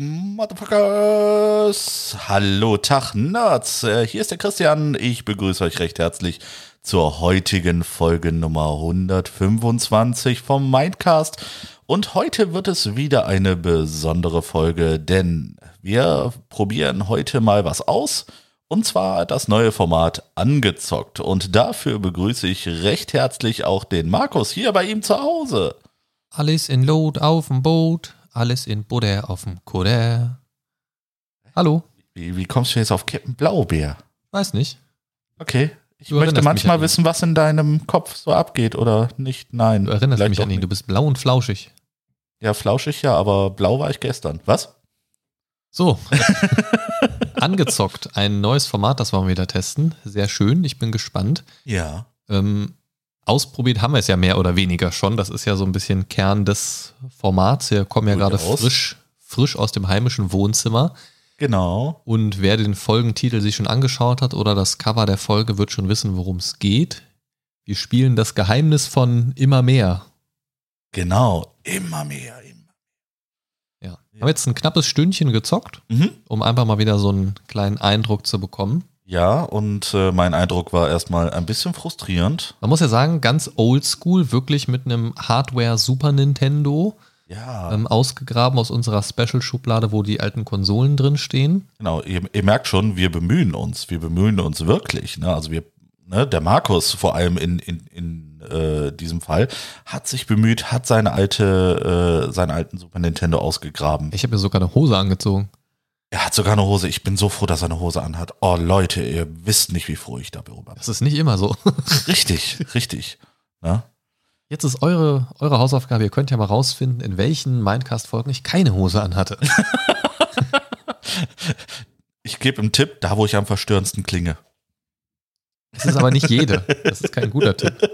Motherfuckers. Hallo, Tag, Nerds. Äh, Hier ist der Christian. Ich begrüße euch recht herzlich zur heutigen Folge Nummer 125 vom Mindcast. Und heute wird es wieder eine besondere Folge, denn wir probieren heute mal was aus. Und zwar das neue Format Angezockt. Und dafür begrüße ich recht herzlich auch den Markus hier bei ihm zu Hause. Alles in Lot auf dem Boot, alles in Butter auf dem Kutter. Hallo? Wie, wie kommst du jetzt auf Captain Blaubeer? Weiß nicht. Okay. Ich Du möchte manchmal wissen, was in deinem Kopf so abgeht oder nicht. Nein. Du erinnerst mich an ihn, du nicht. bist blau und flauschig. Ja, flauschig ja, aber blau war ich gestern. Was? So. Angezockt, ein neues Format, das wollen wir wieder testen. Sehr schön, ich bin gespannt. Ja. Ähm, ausprobiert haben wir es ja mehr oder weniger schon. Das ist ja so ein bisschen Kern des Formats. Wir kommen ja gerade frisch, frisch aus dem heimischen Wohnzimmer. Genau. Und wer den Folgentitel sich schon angeschaut hat oder das Cover der Folge, wird schon wissen, worum es geht. Wir spielen das Geheimnis von immer mehr. Genau. Immer mehr. Immer. Ja. Haben jetzt ein knappes Stündchen gezockt, Mhm. um einfach mal wieder so einen kleinen Eindruck zu bekommen. Ja, und äh, mein Eindruck war erstmal ein bisschen frustrierend. Man muss ja sagen, ganz oldschool, wirklich mit einem Hardware Super Nintendo Ja. ähm, ausgegraben aus unserer Special-Schublade, wo die alten Konsolen drin stehen. Genau, ihr, ihr merkt schon, wir bemühen uns. Wir bemühen uns wirklich. Ne? Also wir, ne, der Markus vor allem in, in, in äh, diesem Fall hat sich bemüht, hat seine alte, äh, seinen alten Super Nintendo ausgegraben. Ich habe mir sogar eine Hose angezogen. Er hat sogar eine Hose. Ich bin so froh, dass er eine Hose anhat. Oh Leute, ihr wisst nicht, wie froh ich darüber bin. Das ist nicht immer so. Richtig, richtig. Ne? Jetzt ist eure, eure Hausaufgabe, ihr könnt ja mal rausfinden, in welchen Mindcast-Folgen ich keine Hose anhatte. Ich gebe einen Tipp, da wo ich am verstörendsten klinge. Das ist aber nicht jede. Das ist kein guter Tipp.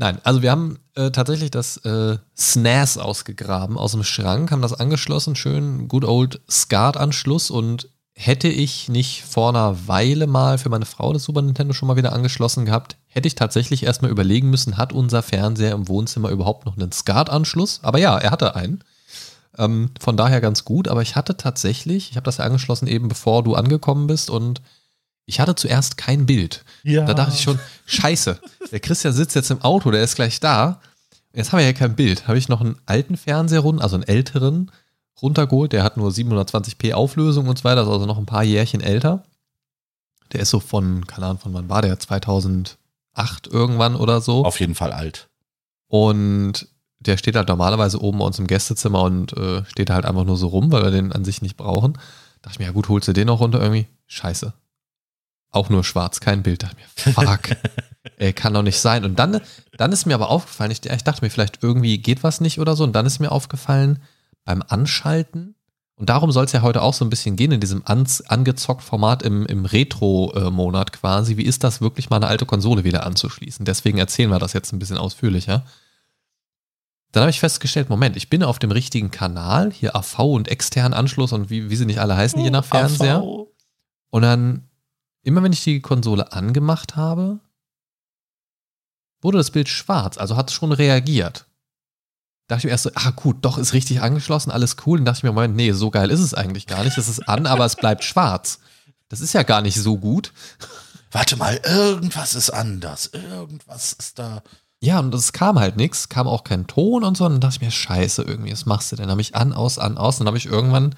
Nein, also wir haben äh, tatsächlich das äh, SNES ausgegraben aus dem Schrank, haben das angeschlossen, schön good old SCART-Anschluss und hätte ich nicht vor einer Weile mal für meine Frau das Super Nintendo schon mal wieder angeschlossen gehabt, hätte ich tatsächlich erstmal überlegen müssen, hat unser Fernseher im Wohnzimmer überhaupt noch einen SCART-Anschluss? Aber ja, er hatte einen. Ähm, von daher ganz gut, aber ich hatte tatsächlich, ich habe das ja angeschlossen eben bevor du angekommen bist und ich hatte zuerst kein Bild. Ja. Da dachte ich schon, scheiße, der Christian sitzt jetzt im Auto, der ist gleich da. Jetzt haben wir ja kein Bild. Habe ich noch einen alten Fernseher, run- also einen älteren, runtergeholt. Der hat nur 720p Auflösung und so weiter, ist also noch ein paar Jährchen älter. Der ist so von, keine Ahnung, von wann war der? 2008 irgendwann oder so. Auf jeden Fall alt. Und der steht halt normalerweise oben bei uns im Gästezimmer und äh, steht halt einfach nur so rum, weil wir den an sich nicht brauchen. Dachte ich mir, ja gut, holst du den noch runter irgendwie? Scheiße. Auch nur schwarz, kein Bild. Dachte mir, fuck. Ey, kann doch nicht sein. Und dann, dann ist mir aber aufgefallen, ich, ich dachte mir, vielleicht irgendwie geht was nicht oder so. Und dann ist mir aufgefallen, beim Anschalten, und darum soll es ja heute auch so ein bisschen gehen, in diesem ans, angezockt Format im, im Retro-Monat quasi. Wie ist das wirklich mal eine alte Konsole wieder anzuschließen? Deswegen erzählen wir das jetzt ein bisschen ausführlicher. Dann habe ich festgestellt, Moment, ich bin auf dem richtigen Kanal, hier AV und externen Anschluss und wie, wie sie nicht alle heißen, je nach Fernseher. Und dann, immer wenn ich die Konsole angemacht habe, wurde das Bild schwarz, also hat es schon reagiert. Dachte ich mir erst so, ah gut, doch, ist richtig angeschlossen, alles cool. Und dachte ich mir, Moment, nee, so geil ist es eigentlich gar nicht. Es ist an, aber es bleibt schwarz. Das ist ja gar nicht so gut. Warte mal, irgendwas ist anders. Irgendwas ist da. Ja, und es kam halt nichts, kam auch kein Ton und so. Und dann dachte ich mir, scheiße, irgendwie, was machst du denn? Dann habe ich an, aus, an, aus. Dann habe ich irgendwann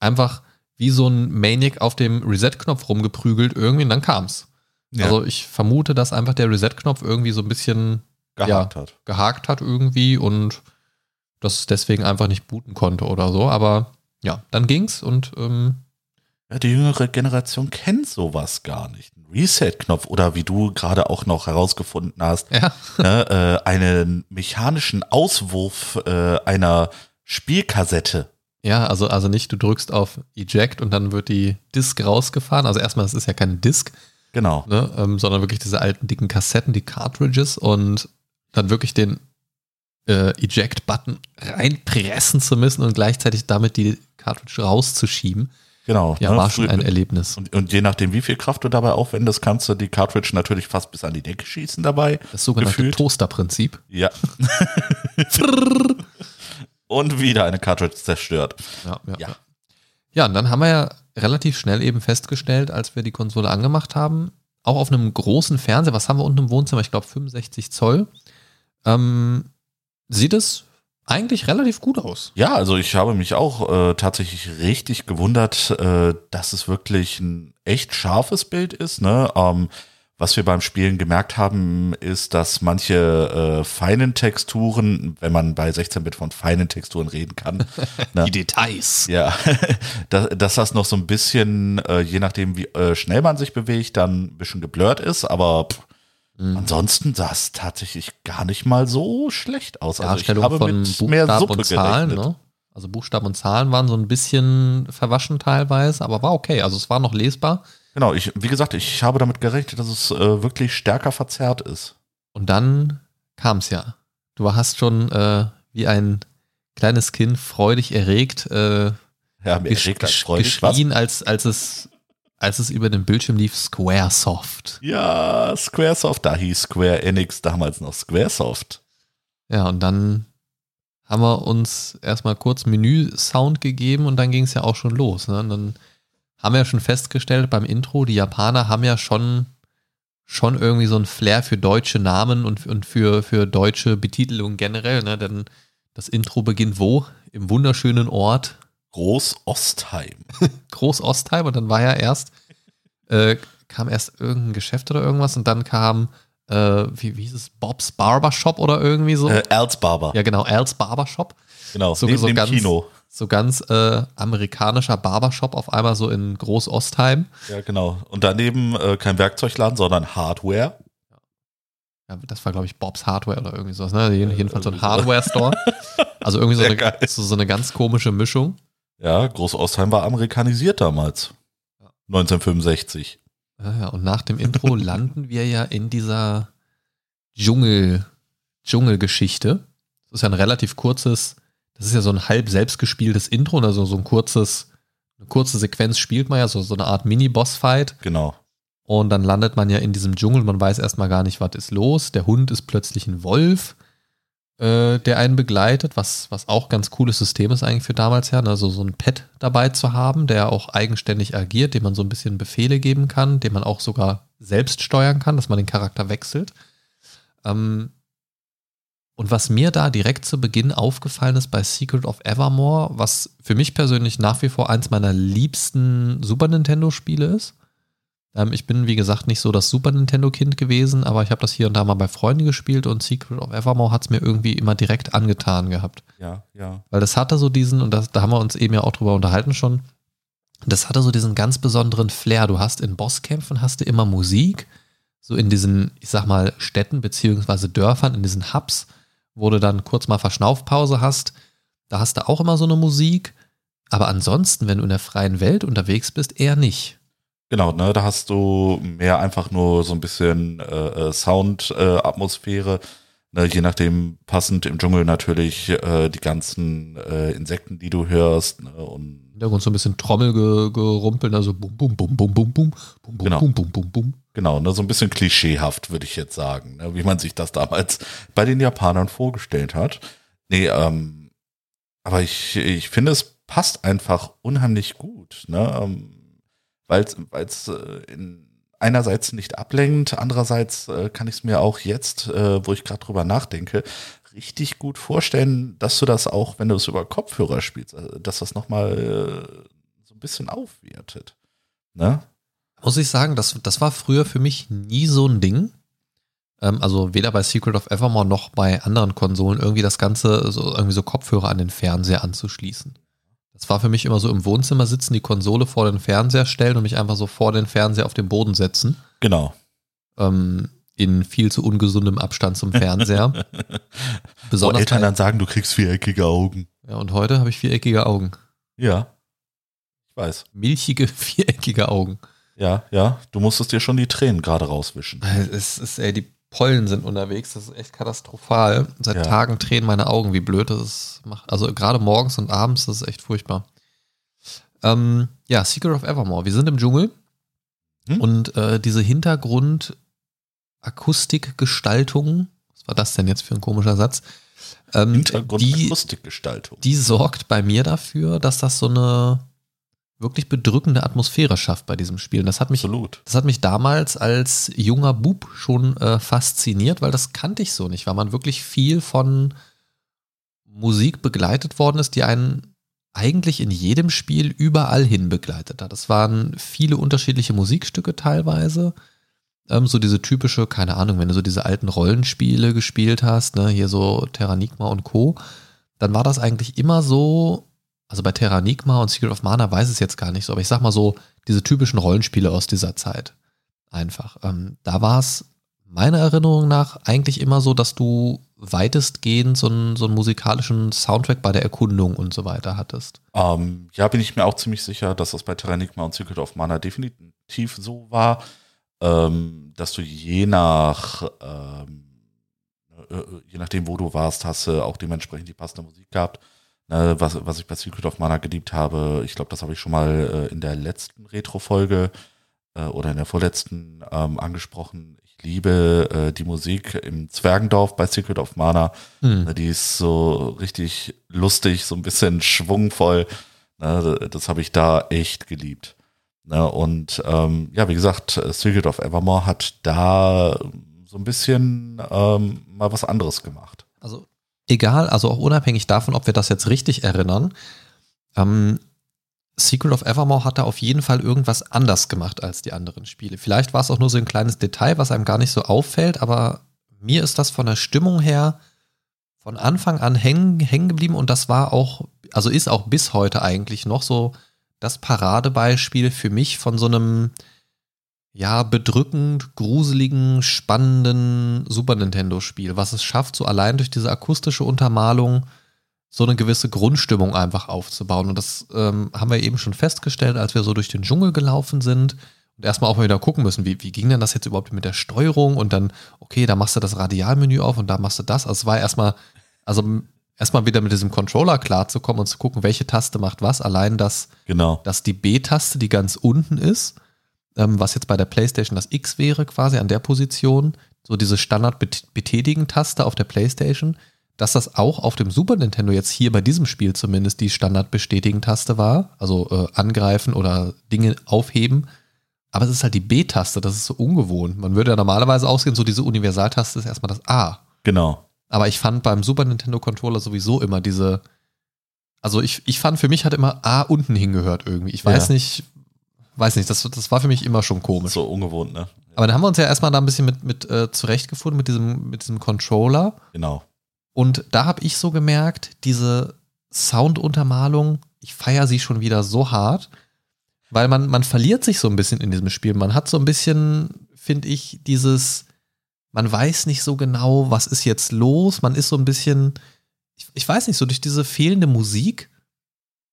einfach wie so ein Maniac auf dem Reset-Knopf rumgeprügelt irgendwie und dann kam's. Ja, Also ich vermute, dass einfach der Reset-Knopf irgendwie so ein bisschen gehakt ja. hat. gehakt hat irgendwie und das deswegen einfach nicht booten konnte oder so. Aber ja, dann ging's und ähm, Ja, die jüngere Generation kennt sowas gar nicht. Ein Reset-Knopf oder wie du gerade auch noch herausgefunden hast, ja, ne, äh, einen mechanischen Auswurf äh, einer Spielkassette. Ja, also, also nicht, du drückst auf Eject und dann wird die Disk rausgefahren. Also erstmal, das ist ja keine Disk, Genau. ne? ähm, sondern wirklich diese alten dicken Kassetten, die Cartridges und dann wirklich den äh, Eject-Button reinpressen zu müssen und gleichzeitig damit die Cartridge rauszuschieben. Genau. Ja, ne? war schon ein Erlebnis. Und, und je nachdem, wie viel Kraft du dabei aufwendest, kannst du die Cartridge natürlich fast bis an die Decke schießen dabei. Das sogenannte. Toaster-Prinzip. Ja. und wieder eine Cartridge zerstört. Ja, ja, Ja. ja. und dann haben wir ja relativ schnell eben festgestellt, als wir die Konsole angemacht haben, auch auf einem großen Fernseher, was haben wir unten im Wohnzimmer? Ich glaube 65 Zoll. Ähm, sieht es eigentlich relativ gut aus. Ja, also ich habe mich auch äh, tatsächlich richtig gewundert, äh, dass es wirklich ein echt scharfes Bild ist. Ne? Ähm, was wir beim Spielen gemerkt haben, ist, dass manche äh, feinen Texturen, wenn man bei 16-Bit von feinen Texturen reden kann, ne? Die Details. Ja, dass, dass das noch so ein bisschen, äh, je nachdem, wie äh, schnell man sich bewegt, dann ein bisschen geblurrt ist, aber pff, Mhm. ansonsten sah es tatsächlich gar nicht mal so schlecht aus. Also ich habe von mit mehr Buchstaben Suppe und Zahlen, ne? Also Buchstaben und Zahlen waren so ein bisschen verwaschen teilweise, aber war okay. Also es war noch lesbar. Genau, ich, wie gesagt, ich habe damit gerechnet, dass es äh, wirklich stärker verzerrt ist. Und dann kam es ja. Du hast schon äh, wie ein kleines Kind freudig erregt äh, Ja, gesch erregt gesch freudig. Was? geschrien, als, als, es, als es über den Bildschirm lief, Squaresoft. Ja, Squaresoft, da hieß Square Enix damals noch Squaresoft. Ja, und dann haben wir uns erstmal kurz Menü-Sound gegeben und dann ging es ja auch schon los. Ne? Und dann haben wir ja schon festgestellt beim Intro, die Japaner haben ja schon, schon irgendwie so ein Flair für deutsche Namen und, und für, für deutsche Betitelung generell. Ne? Denn das Intro beginnt wo? Im wunderschönen Ort Groß-Ostheim. Groß-Ostheim und dann war ja erst, äh, kam erst irgendein Geschäft oder irgendwas und dann kam, äh, wie, wie hieß es, Bob's Barbershop oder irgendwie so. Äh, Erzbarber. ja, genau, Al's Barbershop. genau, so- neben so dem ganz- Kino. So ganz äh, amerikanischer Barbershop auf einmal so in Groß-Ostheim. Ja, genau. Und daneben äh, kein Werkzeugladen, sondern Hardware. Ja, das war, glaube ich, Bob's Hardware oder irgendwie sowas. Ne? Jeden- Jedenfalls so ein so. Hardware-Store. Also irgendwie so eine, so, so eine ganz komische Mischung. Ja, Groß-Ostheim war amerikanisiert damals. 1965. Ja, ja, und nach dem Intro landen wir ja in dieser Dschungel, Dschungelgeschichte. Das ist ja ein relativ kurzes, das ist ja so ein halb selbstgespieltes Intro, also so ein kurzes, eine kurze Sequenz spielt man ja, so, so eine Art Mini-Boss-Fight. Genau. Und dann landet man ja in diesem Dschungel, man weiß erstmal gar nicht, was ist los. Der Hund ist plötzlich ein Wolf, äh, der einen begleitet, was, was auch ganz cooles System ist eigentlich für damals ja, also so ein Pet dabei zu haben, der auch eigenständig agiert, dem man so ein bisschen Befehle geben kann, den man auch sogar selbst steuern kann, dass man den Charakter wechselt. Ähm, und was mir da direkt zu Beginn aufgefallen ist bei Secret of Evermore, was für mich persönlich nach wie vor eins meiner liebsten Super Nintendo-Spiele ist, ähm, ich bin, wie gesagt, nicht so das Super Nintendo-Kind gewesen, aber ich habe das hier und da mal bei Freunden gespielt und Secret of Evermore hat es mir irgendwie immer direkt angetan gehabt. Ja, ja. Weil das hatte so diesen, und das, da haben wir uns eben ja auch drüber unterhalten schon, das hatte so diesen ganz besonderen Flair. Du hast in Bosskämpfen hast du immer Musik, so in diesen, ich sag mal, Städten beziehungsweise Dörfern, in diesen Hubs, wo du dann kurz mal Verschnaufpause hast, da hast du auch immer so eine Musik. Aber ansonsten, wenn du in der freien Welt unterwegs bist, eher nicht. Genau, ne, da hast du mehr einfach nur so ein bisschen äh, Sound-Atmosphäre. Äh, ne, je nachdem passend im Dschungel natürlich äh, die ganzen äh, Insekten, die du hörst. Ne, und Hintergrund so ein bisschen Trommel gerumpelt, also bum, bum, bum, bum, bum, bum, bum, genau. bum, bum, bum, bum. Genau, ne, so ein bisschen klischeehaft, würde ich jetzt sagen, ne, wie man sich das damals bei den Japanern vorgestellt hat. Nee, ähm, aber ich, ich finde, es passt einfach unheimlich gut, ne, ähm, weil es äh, einerseits nicht ablenkt, andererseits äh, kann ich es mir auch jetzt, äh, wo ich gerade drüber nachdenke, richtig gut vorstellen, dass du das auch, wenn du es über Kopfhörer spielst, äh, dass das nochmal äh, so ein bisschen aufwertet. Ne? Muss ich sagen, das, das war früher für mich nie so ein Ding. Ähm, also weder bei Secret of Evermore noch bei anderen Konsolen irgendwie das Ganze, so, irgendwie so Kopfhörer an den Fernseher anzuschließen. Das war für mich immer so im Wohnzimmer sitzen, die Konsole vor den Fernseher stellen und mich einfach so vor den Fernseher auf den Boden setzen. Genau. Ähm, in viel zu ungesundem Abstand zum Fernseher. Wo Besonders Eltern bei, dann sagen, du kriegst viereckige Augen. ja, und heute habe ich viereckige Augen. Ja. Ich weiß. Milchige, viereckige Augen. Ja, ja, du musstest dir schon die Tränen gerade rauswischen. Es ist, ey, die Pollen sind unterwegs, das ist echt katastrophal. Seit Ja. Tagen tränen meine Augen, wie blöd das ist. macht. Also gerade morgens und abends, das ist echt furchtbar. Ähm, ja, Secret of Evermore. Wir sind im Dschungel Hm? und äh, diese Hintergrund-Akustikgestaltung, was war das denn jetzt für ein komischer Satz? Ähm, die, Akustikgestaltung. die sorgt bei mir dafür, dass das so eine wirklich bedrückende Atmosphäre schafft bei diesem Spiel. Und das hat mich Absolut. das hat mich damals als junger Bub schon äh, fasziniert, weil das kannte ich so nicht, weil man wirklich viel von Musik begleitet worden ist, die einen eigentlich in jedem Spiel überall hin begleitet hat. Es waren viele unterschiedliche Musikstücke teilweise. Ähm, so diese typische, keine Ahnung, wenn du so diese alten Rollenspiele gespielt hast, ne, hier so Terranigma und Co., dann war das eigentlich immer so, also bei Terranigma und Secret of Mana weiß es jetzt gar nicht so, aber ich sag mal so, diese typischen Rollenspiele aus dieser Zeit. Einfach. Ähm, da war es meiner Erinnerung nach eigentlich immer so, dass du weitestgehend so einen, so einen musikalischen Soundtrack bei der Erkundung und so weiter hattest. Ähm, ja, bin ich mir auch ziemlich sicher, dass das bei Terranigma und Secret of Mana definitiv so war, ähm, dass du je nach ähm, äh, je nachdem, wo du warst, hast du auch dementsprechend die passende Musik gehabt. Ne, was, was ich bei Secret of Mana geliebt habe, ich glaube, das habe ich schon mal äh, in der letzten Retro-Folge äh, oder in der vorletzten ähm, angesprochen. Ich liebe äh, die Musik im Zwergendorf bei Secret of Mana. Hm. Ne, Die ist so richtig lustig, so ein bisschen schwungvoll. Ne, Das habe ich da echt geliebt. Ne, Und ähm, ja, wie gesagt, Secret of Evermore hat da so ein bisschen ähm, mal was anderes gemacht. Also egal, also auch unabhängig davon, ob wir das jetzt richtig erinnern, ähm, Secret of Evermore hat da auf jeden Fall irgendwas anders gemacht als die anderen Spiele. Vielleicht war es auch nur so ein kleines Detail, was einem gar nicht so auffällt, aber mir ist das von der Stimmung her von Anfang an hängen, hängen geblieben und das war auch, also ist auch bis heute eigentlich noch so das Paradebeispiel für mich von so einem ja, bedrückend, gruseligen, spannenden Super Nintendo-Spiel, was es schafft, so allein durch diese akustische Untermalung so eine gewisse Grundstimmung einfach aufzubauen. Und das ähm, haben wir eben schon festgestellt, als wir so durch den Dschungel gelaufen sind und erstmal auch mal wieder gucken müssen, wie, wie ging denn das jetzt überhaupt mit der Steuerung und dann, okay, da machst du das Radialmenü auf und da machst du das. Also es war erstmal, also erstmal wieder mit diesem Controller klarzukommen und zu gucken, welche Taste macht was. Allein das, Genau. dass die B-Taste, die ganz unten ist, ähm, was jetzt bei der PlayStation das X wäre, quasi an der Position, so diese Standard-Betätigen-Taste auf der PlayStation, dass das auch auf dem Super Nintendo jetzt hier bei diesem Spiel zumindest die Standard-Bestätigen-Taste war, also äh, angreifen oder Dinge aufheben. Aber es ist halt die B-Taste, das ist so ungewohnt. Man würde ja normalerweise ausgehen, so diese Universaltaste ist erstmal das A. Genau. Aber ich fand beim Super Nintendo Controller sowieso immer diese. Also ich, ich fand für mich hat immer A unten hingehört irgendwie. Ich weiß Ja. nicht, weiß nicht, das, das war für mich immer schon komisch. So ungewohnt, ne? Aber dann haben wir uns ja erstmal da ein bisschen mit, mit äh, zurechtgefunden mit diesem, mit diesem Controller. Genau. Und da habe ich so gemerkt, diese Sounduntermalung, ich feiere sie schon wieder so hart, weil man, man verliert sich so ein bisschen in diesem Spiel. Man hat so ein bisschen, finde ich, dieses, man weiß nicht so genau, was ist jetzt los. Man ist so ein bisschen, ich, ich weiß nicht, so durch diese fehlende Musik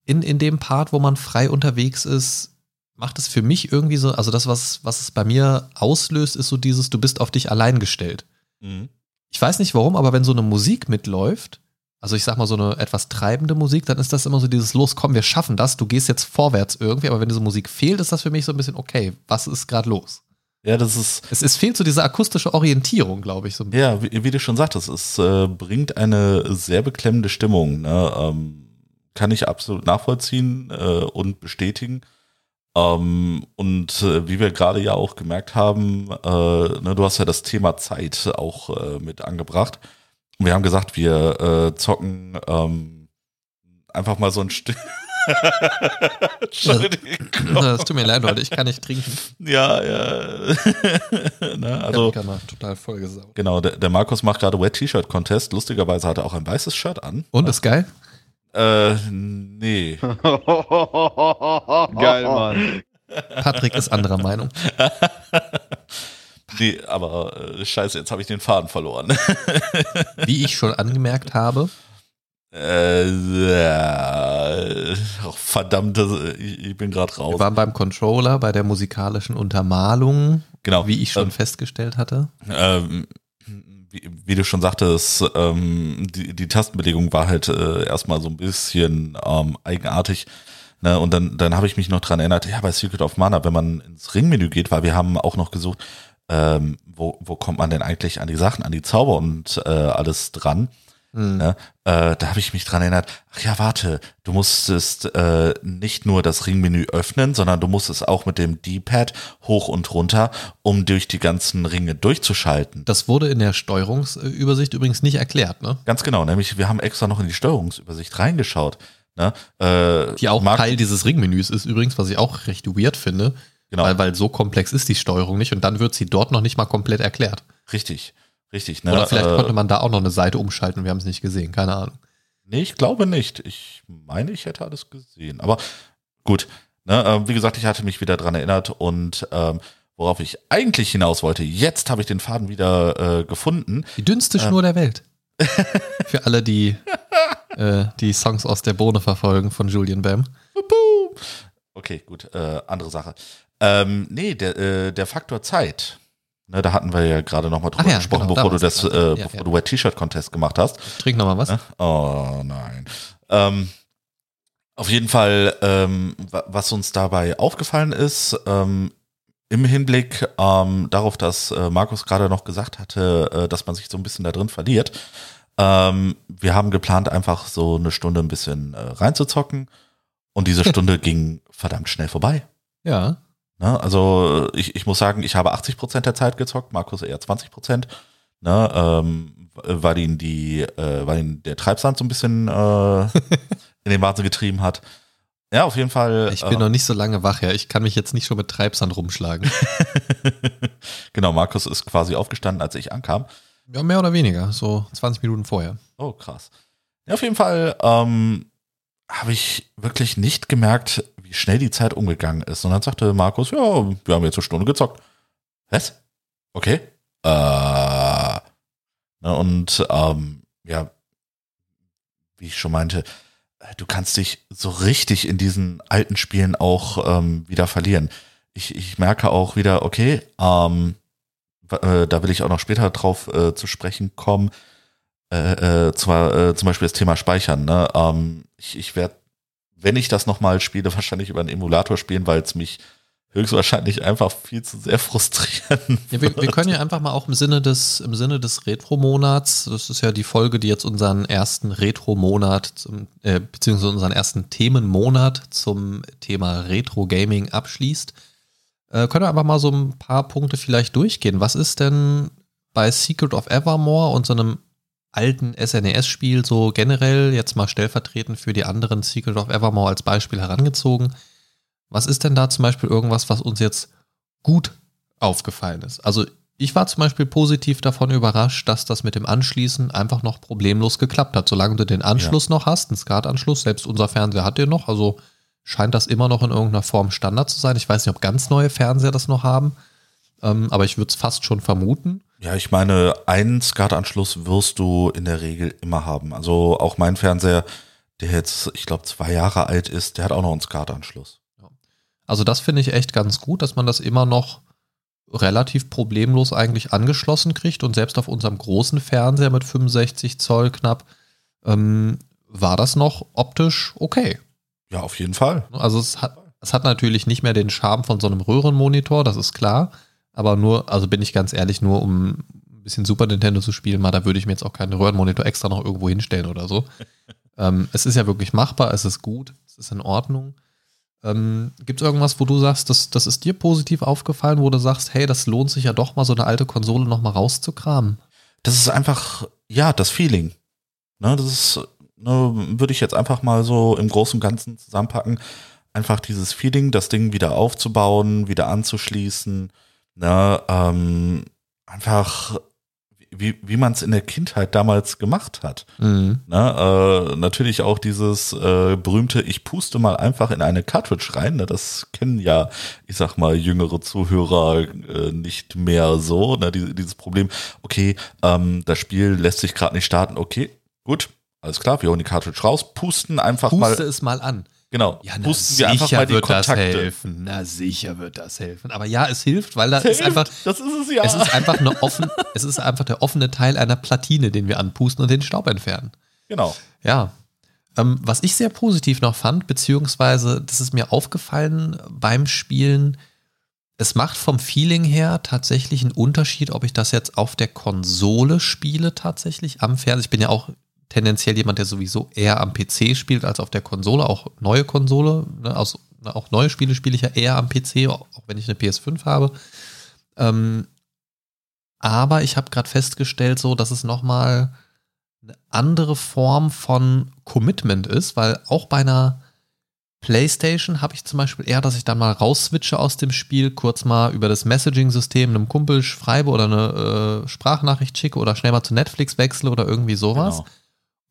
in, in dem Part, wo man frei unterwegs ist, macht es für mich irgendwie so, also das, was, was es bei mir auslöst, ist so dieses, du bist auf dich allein gestellt Mhm. ich weiß nicht warum, aber wenn so eine Musik mitläuft, also ich sag mal so eine etwas treibende Musik, dann ist das immer so dieses Los, komm, wir schaffen das, du gehst jetzt vorwärts irgendwie, aber wenn diese Musik fehlt, ist das für mich so ein bisschen, okay, was ist gerade los? Ja, das ist, Es, es fehlt so diese akustische Orientierung, glaube ich. So. ein bisschen. ja, wie, wie du schon sagtest, es äh, bringt eine sehr beklemmende Stimmung. Ne? Ähm, kann ich absolut nachvollziehen äh, und bestätigen. Ähm, und äh, wie wir gerade ja auch gemerkt haben, äh, ne, du hast ja das Thema Zeit auch äh, mit angebracht. Und wir haben gesagt, wir äh, zocken ähm, einfach mal so ein Stück. Entschuldigung. Es tut mir leid, Leute, ich kann nicht trinken. Ja, ja. ne, also, ich bin gerade total vollgesaugt. genau, der, der Markus macht gerade Wet T-Shirt Contest. Lustigerweise hat er auch ein weißes Shirt an. Und, ist geil? Äh, nee. Geil, Mann. Patrick ist anderer Meinung. Nee, aber äh, scheiße, jetzt habe ich den Faden verloren. Wie ich schon angemerkt habe, äh, ja. oh, verdammt, das, ich, ich bin gerade raus. Wir waren beim Controller, bei der musikalischen Untermalung, Genau. wie ich schon Ähm, festgestellt hatte. ähm, wie, wie du schon sagtest, ähm, die, die Tastenbelegung war halt äh, erstmal so ein bisschen ähm, eigenartig. Ne? Und dann, dann habe ich mich noch dran erinnert, ja, bei Secret of Mana, wenn man ins Ringmenü geht, weil wir haben auch noch gesucht, ähm, wo, wo kommt man denn eigentlich an die Sachen, an die Zauber und äh, alles dran. Hm. Ne? Äh, da habe ich mich dran erinnert, ach ja, warte, du musstest äh, nicht nur das Ringmenü öffnen, sondern du musstest auch mit dem D-Pad hoch und runter, um durch die ganzen Ringe durchzuschalten. Das wurde in der Steuerungsübersicht übrigens nicht erklärt, ne? Ganz genau, nämlich wir haben extra noch in die Steuerungsübersicht reingeschaut. Ne? Äh, Die auch Marc- Teil dieses Ringmenüs ist übrigens, was ich auch recht weird finde. Genau. Weil, weil so komplex ist die Steuerung nicht und dann wird sie dort noch nicht mal komplett erklärt. Richtig, richtig. Ne? Oder vielleicht äh, konnte man da auch noch eine Seite umschalten, wir haben es nicht gesehen, keine Ahnung. Nee, ich glaube nicht. Ich meine, ich hätte alles gesehen. Aber gut, ne, äh, wie gesagt, ich hatte mich wieder dran erinnert und ähm, worauf ich eigentlich hinaus wollte, jetzt habe ich den Faden wieder äh, gefunden. Die dünnste Schnur der Welt. Für alle, die äh, die Songs aus der Bohne verfolgen von Julian Bam. Okay, gut, äh, andere Sache. Ähm, nee, der, äh, der Faktor Zeit. Ne, da hatten wir ja gerade noch mal drüber ja, gesprochen, genau, bevor du das, äh, Ja, bevor ja. du Wet T-Shirt Contest gemacht hast. Trink noch mal was. Ne? Oh nein. Ähm, auf jeden Fall, ähm, wa- was uns dabei aufgefallen ist, ähm, im Hinblick ähm, darauf, dass äh, Markus gerade noch gesagt hatte, äh, dass man sich so ein bisschen da drin verliert. Ähm, wir haben geplant, einfach so eine Stunde ein bisschen äh, reinzuzocken. Und diese Stunde ging verdammt schnell vorbei. Ja. Ne? Also ich, ich muss sagen, ich habe 80 Prozent der Zeit gezockt, Markus eher 20 Prozent. Ne? Ähm, weil ihn die, äh, weil ihn der Treibsand so ein bisschen äh, in den Wahnsinn getrieben hat. Ja, auf jeden Fall. Ich bin äh, noch nicht so lange wach, ja. Ich kann mich jetzt nicht schon mit Treibsand rumschlagen. genau, Markus ist quasi aufgestanden, als ich ankam. Ja, mehr oder weniger. So 20 Minuten vorher. Oh, krass. Ja, auf jeden Fall ähm, habe ich wirklich nicht gemerkt, wie schnell die Zeit umgegangen ist. Und dann sagte Markus, ja, wir haben jetzt eine Stunde gezockt. Was? Okay. Äh, ne, und ähm, ja, wie ich schon meinte, äh, du kannst dich so richtig in diesen alten Spielen auch ähm, wieder verlieren. Ich, ich merke auch wieder, okay, ähm, äh, da will ich auch noch später drauf äh, zu sprechen kommen. Äh, äh, zwar, äh, zum Beispiel das Thema Speichern. Ne? Ähm, ich ich werde, wenn ich das nochmal spiele, wahrscheinlich über einen Emulator spielen, weil es mich höchstwahrscheinlich einfach viel zu sehr frustrieren. Ja, wir, wir können ja einfach mal auch im Sinne des, im Sinne des Retro-Monats, das ist ja die Folge, die jetzt unseren ersten Retro-Monat, zum, äh, beziehungsweise unseren ersten Themenmonat zum Thema Retro-Gaming abschließt, äh, können wir einfach mal so ein paar Punkte vielleicht durchgehen. Was ist denn bei Secret of Evermore und so einem alten SNES-Spiel so generell, jetzt mal stellvertretend für die anderen Secret of Evermore als Beispiel herangezogen, was ist denn da zum Beispiel irgendwas, was uns jetzt gut aufgefallen ist? Also ich war zum Beispiel positiv davon überrascht, dass das mit dem Anschließen einfach noch problemlos geklappt hat. Solange du den Anschluss noch hast, einen SCART-Anschluss, selbst unser Fernseher hat den noch, also scheint das immer noch in irgendeiner Form Standard zu sein. Ich weiß nicht, ob ganz neue Fernseher das noch haben, ähm, aber ich würde es fast schon vermuten. Ja, ich meine, einen SCART-Anschluss wirst du in der Regel immer haben. Also auch mein Fernseher, der jetzt, ich glaube, zwei Jahre alt ist, der hat auch noch einen SCART-Anschluss. Also das finde ich echt ganz gut, dass man das immer noch relativ problemlos eigentlich angeschlossen kriegt und selbst auf unserem großen Fernseher mit 65 Zoll knapp ähm, war das noch optisch okay. Ja, auf jeden Fall. Also es hat, es hat natürlich nicht mehr den Charme von so einem Röhrenmonitor, das ist klar, aber nur, also bin ich ganz ehrlich, nur um ein bisschen Super Nintendo zu spielen, mal, da würde ich mir jetzt auch keinen Röhrenmonitor extra noch irgendwo hinstellen oder so. ähm, es ist ja wirklich machbar, es ist gut, es ist in Ordnung. Ähm, Gibt es irgendwas, wo du sagst, das, das ist dir positiv aufgefallen, wo du sagst, hey, das lohnt sich ja doch mal, so eine alte Konsole noch mal rauszukramen? Das ist einfach, ja, das Feeling. Ne, das ist, ne, würde ich jetzt einfach mal so im Großen und Ganzen zusammenpacken. Einfach dieses Feeling, das Ding wieder aufzubauen, wieder anzuschließen. Ne, ähm, einfach, wie, wie man es in der Kindheit damals gemacht hat. Mhm. Ne, äh, natürlich auch dieses äh, berühmte, ich puste mal einfach in eine Cartridge rein. Ne, das kennen ja, ich sag mal, jüngere Zuhörer äh, nicht mehr so. Ne, die, dieses Problem, okay, ähm, das Spiel lässt sich gerade nicht starten. Okay, gut, alles klar, wir holen die Cartridge raus, pusten einfach Puste mal. es mal an. Genau. Ja, na, Pusten wir einfach mal die wird Kontakte. das helfen. Na sicher wird das helfen. Aber ja, es hilft, weil da Das ist hilft. einfach, das ist es ja. es ist einfach eine offen, es ist einfach der offene Teil einer Platine, den wir anpusten und den Staub entfernen. genau. Ja. Ähm, was ich sehr positiv noch fand, beziehungsweise das ist mir aufgefallen beim Spielen, es macht vom Feeling her tatsächlich einen Unterschied, ob ich das jetzt auf der Konsole spiele, tatsächlich am Fernseher. Ich bin ja auch tendenziell jemand, der sowieso eher am PC spielt als auf der Konsole, auch neue Konsole, ne, aus, auch neue Spiele spiele ich ja eher am PC, auch, wenn ich eine PS5 habe. Ähm, aber ich habe gerade festgestellt, so, dass es nochmal eine andere Form von Commitment ist, weil auch bei einer PlayStation habe ich zum Beispiel eher, dass ich dann mal rausswitche aus dem Spiel, kurz mal über das Messaging-System einem Kumpel schreibe oder eine äh, Sprachnachricht schicke oder schnell mal zu Netflix wechsle oder irgendwie sowas. Genau.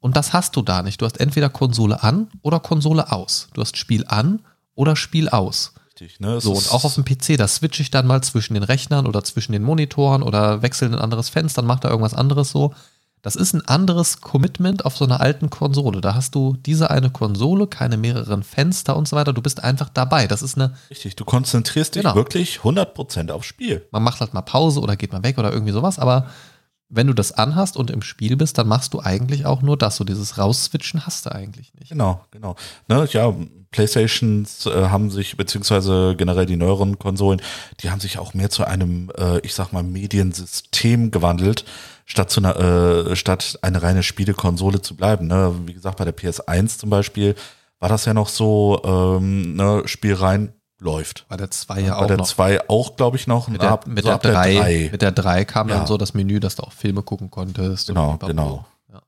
Und das hast du da nicht. Du hast entweder Konsole an oder Konsole aus. Du hast Spiel an oder Spiel aus. Richtig, ne? So, und auch auf dem PC, da switche ich dann mal zwischen den Rechnern oder zwischen den Monitoren oder wechsle in ein anderes Fenster, dann macht er irgendwas anderes so. Das ist ein anderes Commitment auf so einer alten Konsole. Da hast du diese eine Konsole, keine mehreren Fenster und so weiter. Du bist einfach dabei. Das ist eine, Richtig, du konzentrierst dich Genau. wirklich 100% aufs Spiel. man macht halt mal Pause oder geht mal weg oder irgendwie sowas, aber wenn du das anhast und im Spiel bist, dann machst du eigentlich auch nur das. So dieses Rausswitchen hast du eigentlich nicht. Genau, genau. Ne, ja, Playstations äh, haben sich, beziehungsweise generell die neueren Konsolen, die haben sich auch mehr zu einem, äh, ich sag mal, Mediensystem gewandelt, statt zu einer, äh, statt eine reine Spielekonsole zu bleiben. Ne? Wie gesagt, bei der PS1 zum Beispiel war das ja noch so, ähm, ne, Spiel rein, läuft. Bei der 2 ja bei auch der noch. 2 auch, glaube ich, noch. Mit der, ab- mit, so der ab der 3, 3. mit der 3 kam Ja. dann so das Menü, dass du auch Filme gucken konntest. Genau, genau. Ja,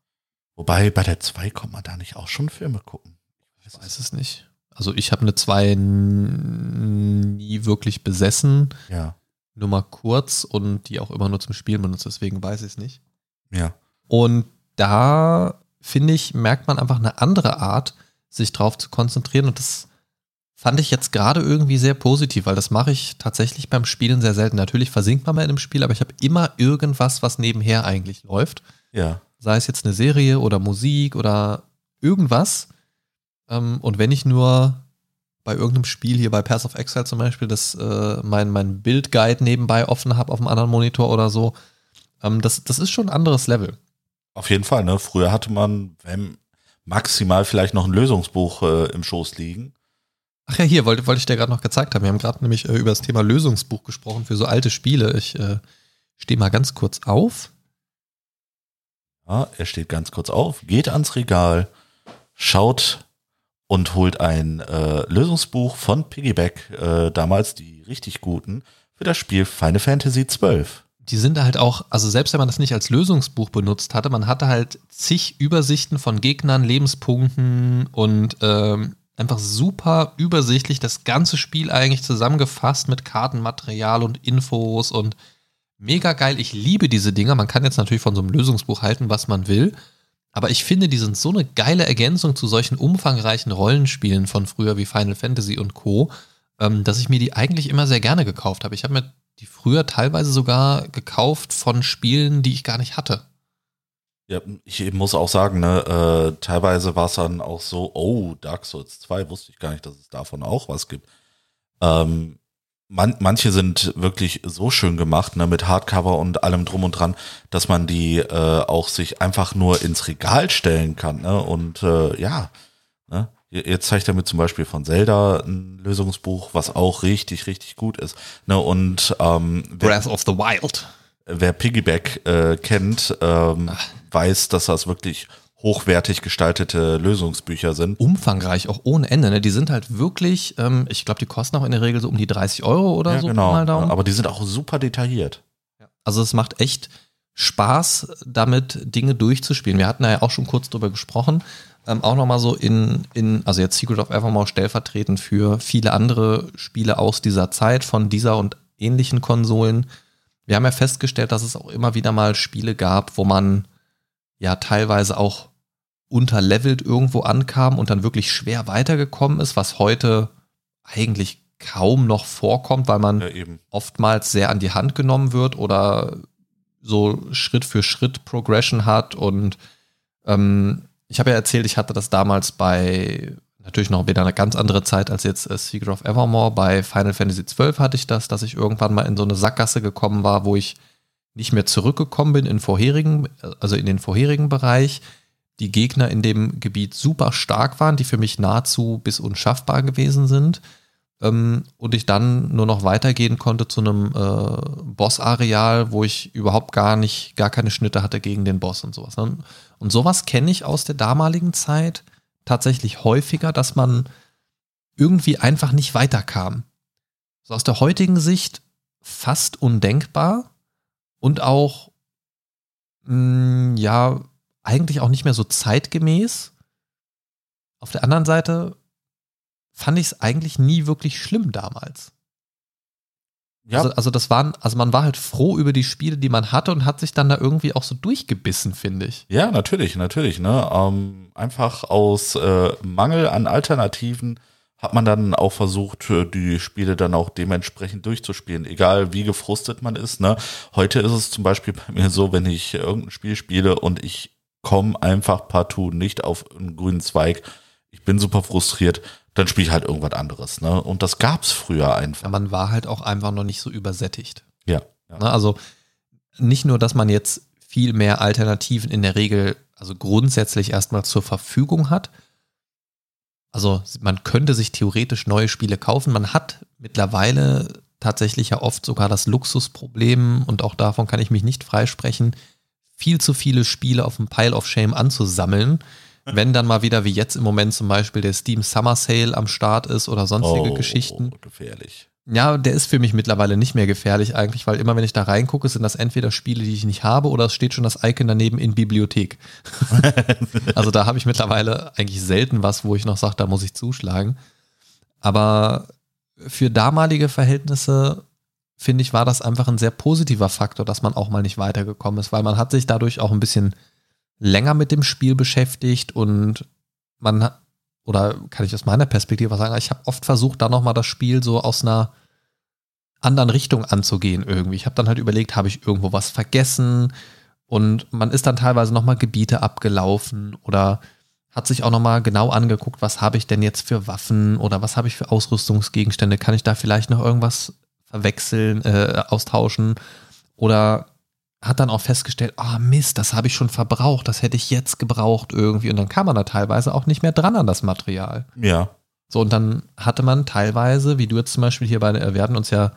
Wobei bei der 2 kommt man da nicht auch schon Filme gucken. ich weiß es nicht. Also ich habe eine 2 n- nie wirklich besessen, Ja, nur mal kurz und die auch immer nur zum Spielen benutzt, deswegen weiß ich es nicht. ja. Und da, finde ich, merkt man einfach eine andere Art, sich drauf zu konzentrieren. Und das fand ich jetzt gerade irgendwie sehr positiv, weil das mache ich tatsächlich beim Spielen sehr selten. Natürlich versinkt man mal in einem Spiel, aber ich habe immer irgendwas, was nebenher eigentlich läuft. Ja, Sei es jetzt eine Serie oder Musik oder irgendwas. Ähm, und wenn ich nur bei irgendeinem Spiel hier bei Pass of Exile zum Beispiel das äh, mein, mein Bildguide nebenbei offen habe auf einem anderen Monitor oder so, ähm, das, das ist schon ein anderes Level. Auf jeden Fall, ne? Früher hatte man wenn, maximal vielleicht noch ein Lösungsbuch äh, im Schoß liegen. Ach ja, hier wollte, wollte ich dir gerade noch gezeigt haben. Wir haben gerade nämlich äh, über das Thema Lösungsbuch gesprochen für so alte Spiele. Ich äh, stehe mal ganz kurz auf. Ja, er steht ganz kurz auf, geht ans Regal, schaut und holt ein äh, Lösungsbuch von Piggyback, äh, damals die richtig guten, für das Spiel Final Fantasy XII. Die sind halt auch, also selbst wenn man das nicht als Lösungsbuch benutzt hatte, man hatte halt zig Übersichten von Gegnern, Lebenspunkten und ähm, einfach super übersichtlich das ganze Spiel eigentlich zusammengefasst mit Kartenmaterial und Infos und mega geil. Ich liebe diese Dinger. Man kann jetzt natürlich von so einem Lösungsbuch halten, was man will. Aber ich finde, die sind so eine geile Ergänzung zu solchen umfangreichen Rollenspielen von früher wie Final Fantasy und Co., ähm, dass ich mir die eigentlich immer sehr gerne gekauft habe. Ich habe mir die früher teilweise sogar gekauft von Spielen, die ich gar nicht hatte. Ja, ich muss auch sagen, ne, äh, teilweise war es dann auch so, oh, Dark Souls 2 wusste ich gar nicht, dass es davon auch was gibt. Ähm, man, manche sind wirklich so schön gemacht, ne, mit Hardcover und allem drum und dran, dass man die äh, auch sich einfach nur ins Regal stellen kann, ne? Und äh, ja, ne? Jetzt zeigt er mir zum Beispiel von Zelda ein Lösungsbuch, was auch richtig, richtig gut ist. Ne? Und ähm, Breath of the Wild. Wer Piggyback äh, kennt, ähm, weiß, dass das wirklich hochwertig gestaltete Lösungsbücher sind. Umfangreich, auch ohne Ende. Ne? Die sind halt wirklich, ähm, ich glaube, die kosten auch in der Regel so um die 30 Euro oder ja, so. genau. Mal Daumen. Aber die sind auch super detailliert. Also es macht echt Spaß, damit Dinge durchzuspielen. Wir hatten da ja auch schon kurz drüber gesprochen. Ähm, auch nochmal so in, in, also jetzt Secret of Evermore stellvertretend für viele andere Spiele aus dieser Zeit, von dieser und ähnlichen Konsolen. Wir haben ja festgestellt, dass es auch immer wieder mal Spiele gab, wo man ja teilweise auch unterlevelt irgendwo ankam und dann wirklich schwer weitergekommen ist, was heute eigentlich kaum noch vorkommt, weil man Ja, eben. oftmals sehr an die Hand genommen wird oder so Schritt für Schritt Progression hat. Und ähm, ich habe ja erzählt, ich hatte das damals bei natürlich noch wieder eine ganz andere Zeit als jetzt äh, Secret of Evermore. Bei Final Fantasy XII hatte ich das, dass ich irgendwann mal in so eine Sackgasse gekommen war, wo ich nicht mehr zurückgekommen bin in vorherigen, also in den vorherigen Bereich. Die Gegner in dem Gebiet super stark waren, die für mich nahezu bis unschaffbar gewesen sind. Ähm, und ich dann nur noch weitergehen konnte zu einem äh, Boss-Areal, wo ich überhaupt gar nicht, gar keine Schnitte hatte gegen den Boss und sowas. Ne? Und sowas kenne ich aus der damaligen Zeit tatsächlich häufiger, dass man irgendwie einfach nicht weiterkam. So aus der heutigen Sicht fast undenkbar und auch, mh, mm, ja, eigentlich auch nicht mehr so zeitgemäß. Auf der anderen Seite fand ich es eigentlich nie wirklich schlimm damals. Ja. Also, also, das waren, also man war halt froh über die Spiele, die man hatte und hat sich dann da irgendwie auch so durchgebissen, finde ich. Ja, natürlich, natürlich. Ne? Ähm, einfach aus äh, Mangel an Alternativen hat man dann auch versucht, äh, die Spiele dann auch dementsprechend durchzuspielen, egal wie gefrustet man ist. Ne? Heute ist es zum Beispiel bei mir so, wenn ich irgendein Spiel spiele und ich komme einfach partout nicht auf einen grünen Zweig, ich bin super frustriert, dann spiele ich halt irgendwas anderes. Ne? Und das gab's früher einfach. Ja, man war halt auch einfach noch nicht so übersättigt. Ja. ja. Ne? Also nicht nur, dass man jetzt viel mehr Alternativen in der Regel, also grundsätzlich erstmal zur Verfügung hat. Also man könnte sich theoretisch neue Spiele kaufen. Man hat mittlerweile tatsächlich ja oft sogar das Luxusproblem, und auch davon kann ich mich nicht freisprechen, viel zu viele Spiele auf dem Pile of Shame anzusammeln wenn dann mal wieder wie jetzt im Moment zum Beispiel der Steam Summer Sale am Start ist oder sonstige oh, Geschichten. gefährlich. Ja, der ist für mich mittlerweile nicht mehr gefährlich eigentlich, weil immer wenn ich da reingucke, sind das entweder Spiele, die ich nicht habe oder es steht schon das Icon daneben in Bibliothek. also da habe ich mittlerweile eigentlich selten was, wo ich noch sage, da muss ich zuschlagen. Aber für damalige Verhältnisse finde ich, war das einfach ein sehr positiver Faktor, dass man auch mal nicht weitergekommen ist, weil man hat sich dadurch auch ein bisschen länger mit dem Spiel beschäftigt und man oder kann ich aus meiner Perspektive sagen, ich habe oft versucht, da nochmal das Spiel so aus einer anderen Richtung anzugehen irgendwie. Ich habe dann halt überlegt, habe ich irgendwo was vergessen? Und man ist dann teilweise nochmal Gebiete abgelaufen oder hat sich auch nochmal genau angeguckt, was habe ich denn jetzt für Waffen oder was habe ich für Ausrüstungsgegenstände, kann ich da vielleicht noch irgendwas verwechseln, äh, austauschen? Oder hat dann auch festgestellt, ah oh Mist, das habe ich schon verbraucht, das hätte ich jetzt gebraucht irgendwie. Und dann kam man da teilweise auch nicht mehr dran an das Material. Ja. So, und dann hatte man teilweise, wie du jetzt zum Beispiel hier bei, wir hatten uns ja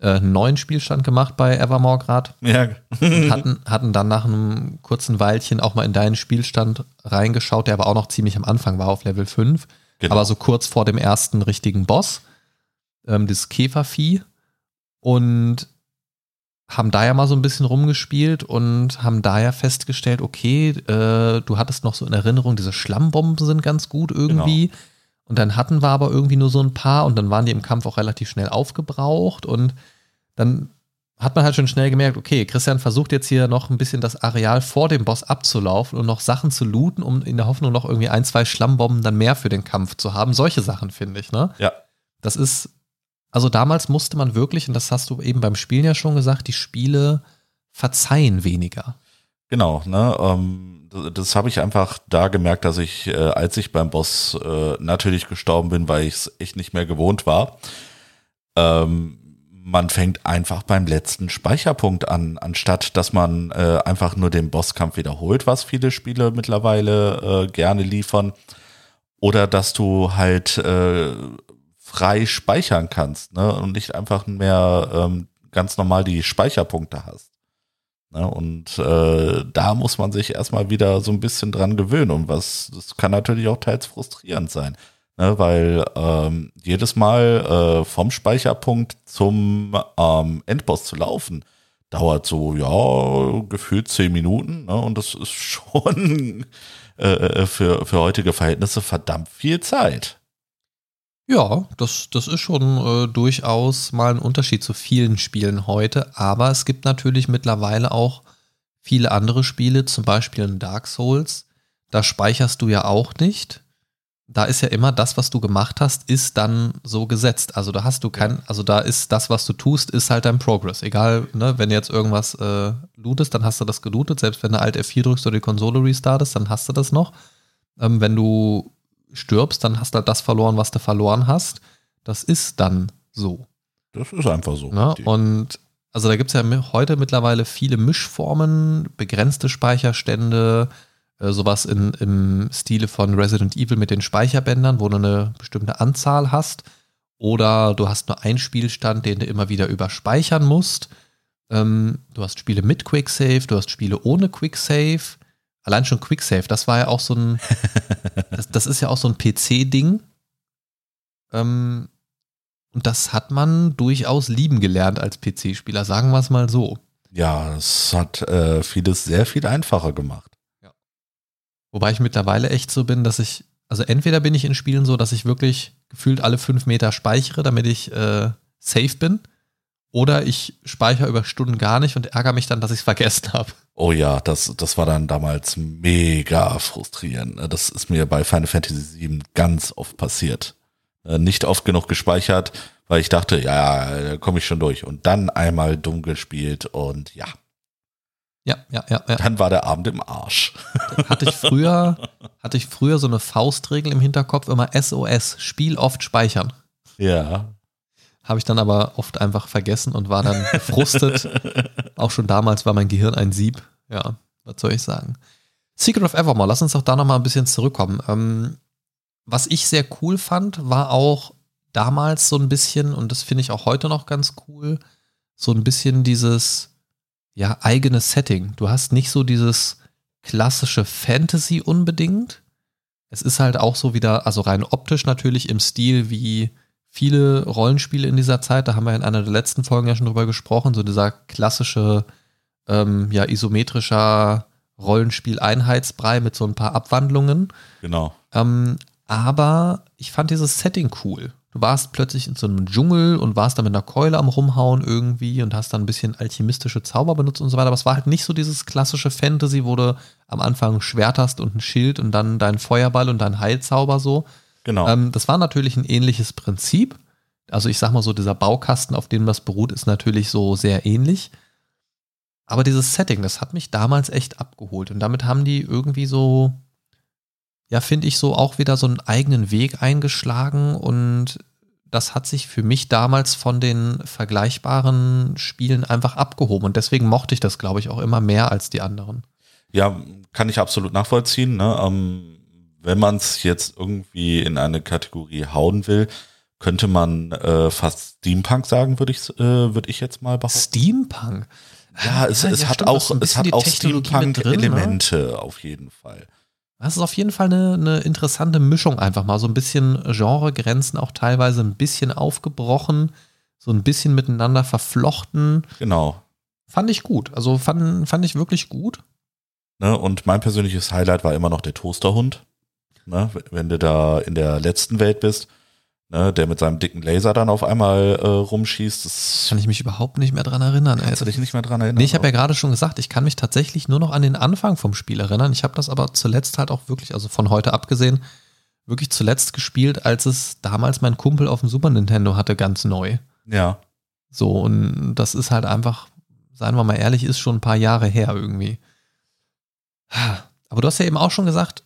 äh, einen neuen Spielstand gemacht bei Evermore gerade. Ja. hatten, hatten dann nach einem kurzen Weilchen auch mal in deinen Spielstand reingeschaut, der aber auch noch ziemlich am Anfang war auf Level 5. Genau. Aber so kurz vor dem ersten richtigen Boss, ähm, das Käfervieh. Und haben da ja mal so ein bisschen rumgespielt und haben da ja festgestellt, okay, äh, du hattest noch so in Erinnerung, diese Schlammbomben sind ganz gut irgendwie. Genau. Und dann hatten wir aber irgendwie nur so ein paar und dann waren die im Kampf auch relativ schnell aufgebraucht und dann hat man halt schon schnell gemerkt, okay, Christian versucht jetzt hier noch ein bisschen das Areal vor dem Boss abzulaufen und noch Sachen zu looten, um in der Hoffnung noch irgendwie ein, zwei Schlammbomben dann mehr für den Kampf zu haben. Solche Sachen finde ich, ne? Ja. Das ist also damals musste man wirklich, und das hast du eben beim Spielen ja schon gesagt, die Spiele verzeihen weniger. Genau, ne? Ähm, das, das habe ich einfach da gemerkt, dass ich, äh, als ich beim Boss äh, natürlich gestorben bin, weil ich es echt nicht mehr gewohnt war. Ähm, man fängt einfach beim letzten Speicherpunkt an, anstatt dass man äh, einfach nur den Bosskampf wiederholt, was viele Spiele mittlerweile äh, gerne liefern. Oder dass du halt äh, frei speichern kannst ne? und nicht einfach mehr ähm, ganz normal die Speicherpunkte hast. Ne? Und äh, da muss man sich erstmal wieder so ein bisschen dran gewöhnen und was, das kann natürlich auch teils frustrierend sein. Ne? Weil ähm, jedes Mal äh, vom Speicherpunkt zum ähm, Endboss zu laufen, dauert so, ja, gefühlt zehn Minuten. Ne? Und das ist schon äh, äh, für, für heutige Verhältnisse verdammt viel Zeit. Ja, das, das ist schon äh, durchaus mal ein Unterschied zu vielen Spielen heute, aber es gibt natürlich mittlerweile auch viele andere Spiele, zum Beispiel in Dark Souls. Da speicherst du ja auch nicht. Da ist ja immer das, was du gemacht hast, ist dann so gesetzt. Also da hast du kein, also da ist das, was du tust, ist halt dein Progress. Egal, ne, wenn du jetzt irgendwas äh, lootest, dann hast du das gelootet. Selbst wenn du Alt F4 drückst oder die Konsole restartest, dann hast du das noch. Ähm, wenn du stirbst, dann hast du halt das verloren, was du verloren hast. Das ist dann so. Das ist einfach so. Ne? Und also da gibt es ja heute mittlerweile viele Mischformen, begrenzte Speicherstände, äh, sowas in, im Stile von Resident Evil mit den Speicherbändern, wo du eine bestimmte Anzahl hast. Oder du hast nur einen Spielstand, den du immer wieder überspeichern musst. Ähm, du hast Spiele mit Quicksave, du hast Spiele ohne Quicksave. Allein schon Quicksave, das war ja auch so ein, das, das ist ja auch so ein PC-Ding. Ähm, und das hat man durchaus lieben gelernt als PC-Spieler, sagen wir es mal so. ja, es hat äh, vieles sehr viel einfacher gemacht. Wobei ich mittlerweile echt so bin, dass ich, also entweder bin ich in Spielen so, dass ich wirklich gefühlt alle fünf Meter speichere, damit ich äh, safe bin, oder ich speichere über Stunden gar nicht und ärgere mich dann, dass ich es vergessen habe. Oh ja, das, das war dann damals mega frustrierend. Das ist mir bei Final Fantasy VII ganz oft passiert. Äh, Nicht oft genug gespeichert, weil ich dachte, ja, ja, da komme ich schon durch. Und dann einmal dumm gespielt und ja, Ja, ja, ja, ja. dann war der Abend im Arsch. Hatte ich früher, hatte ich früher so eine Faustregel im Hinterkopf, immer SOS, Spiel oft speichern. Ja, Habe ich dann aber oft einfach vergessen und war dann gefrustet. Auch schon damals war mein Gehirn ein Sieb. Ja, was soll ich sagen? Secret of Evermore, lass uns doch da nochmal ein bisschen zurückkommen. Ähm, was ich sehr cool fand, war auch damals so ein bisschen, und das finde ich auch heute noch ganz cool, so ein bisschen dieses, ja, eigene Setting. Du hast nicht so dieses klassische Fantasy unbedingt. Es ist halt auch so wieder, also rein optisch natürlich im Stil wie viele Rollenspiele in dieser Zeit, da haben wir in einer der letzten Folgen ja schon drüber gesprochen, so dieser klassische, ähm, ja, isometrischer Rollenspiel-Einheitsbrei mit so ein paar Abwandlungen. genau. Ähm, aber ich fand dieses Setting cool. Du warst plötzlich in so einem Dschungel und warst da mit einer Keule am Rumhauen irgendwie und hast dann ein bisschen alchemistische Zauber benutzt und so weiter. Aber es war halt nicht so dieses klassische Fantasy, wo du am Anfang ein Schwert hast und ein Schild und dann dein Feuerball und dein Heilzauber so. Genau. Ähm, das war natürlich ein ähnliches Prinzip. Also ich sag mal so, dieser Baukasten, auf dem das beruht, ist natürlich so sehr ähnlich. Aber dieses Setting, das hat mich damals echt abgeholt. Und damit haben die irgendwie so, ja, finde ich so auch wieder so einen eigenen Weg eingeschlagen. Und das hat sich für mich damals von den vergleichbaren Spielen einfach abgehoben. Und deswegen mochte ich das, glaube ich, auch immer mehr als die anderen. Ja, kann ich absolut nachvollziehen. Ne? Ähm, wenn man es jetzt irgendwie in eine Kategorie hauen will, könnte man äh, fast Steampunk sagen, würde ich, äh, würde ich jetzt mal behaupten. Steampunk. Ja, es, es hat stimmt, auch, es hat auch drin, ne? Steampunk-Elemente auf jeden Fall. Das ist auf jeden Fall eine, eine interessante Mischung einfach mal. So ein bisschen Genregrenzen auch teilweise ein bisschen aufgebrochen, so ein bisschen miteinander verflochten. Genau. Fand ich gut. Also fand, fand ich wirklich gut. Ne? Und mein persönliches Highlight war immer noch der Toasterhund. Ne? Wenn du da in der letzten Welt bist, ne? der mit seinem dicken Laser dann auf einmal äh, rumschießt. Das Kann ich mich überhaupt nicht mehr dran erinnern. Ey. kannst du dich nicht mehr dran erinnern. Nee, ich habe ja gerade schon gesagt, ich kann mich tatsächlich nur noch an den Anfang vom Spiel erinnern. Ich habe das aber zuletzt halt auch wirklich, also von heute abgesehen, wirklich zuletzt gespielt, als es damals mein Kumpel auf dem Super Nintendo hatte, ganz neu. ja. So, und das ist halt einfach, seien wir mal ehrlich, ist schon ein paar Jahre her irgendwie. Aber du hast ja eben auch schon gesagt,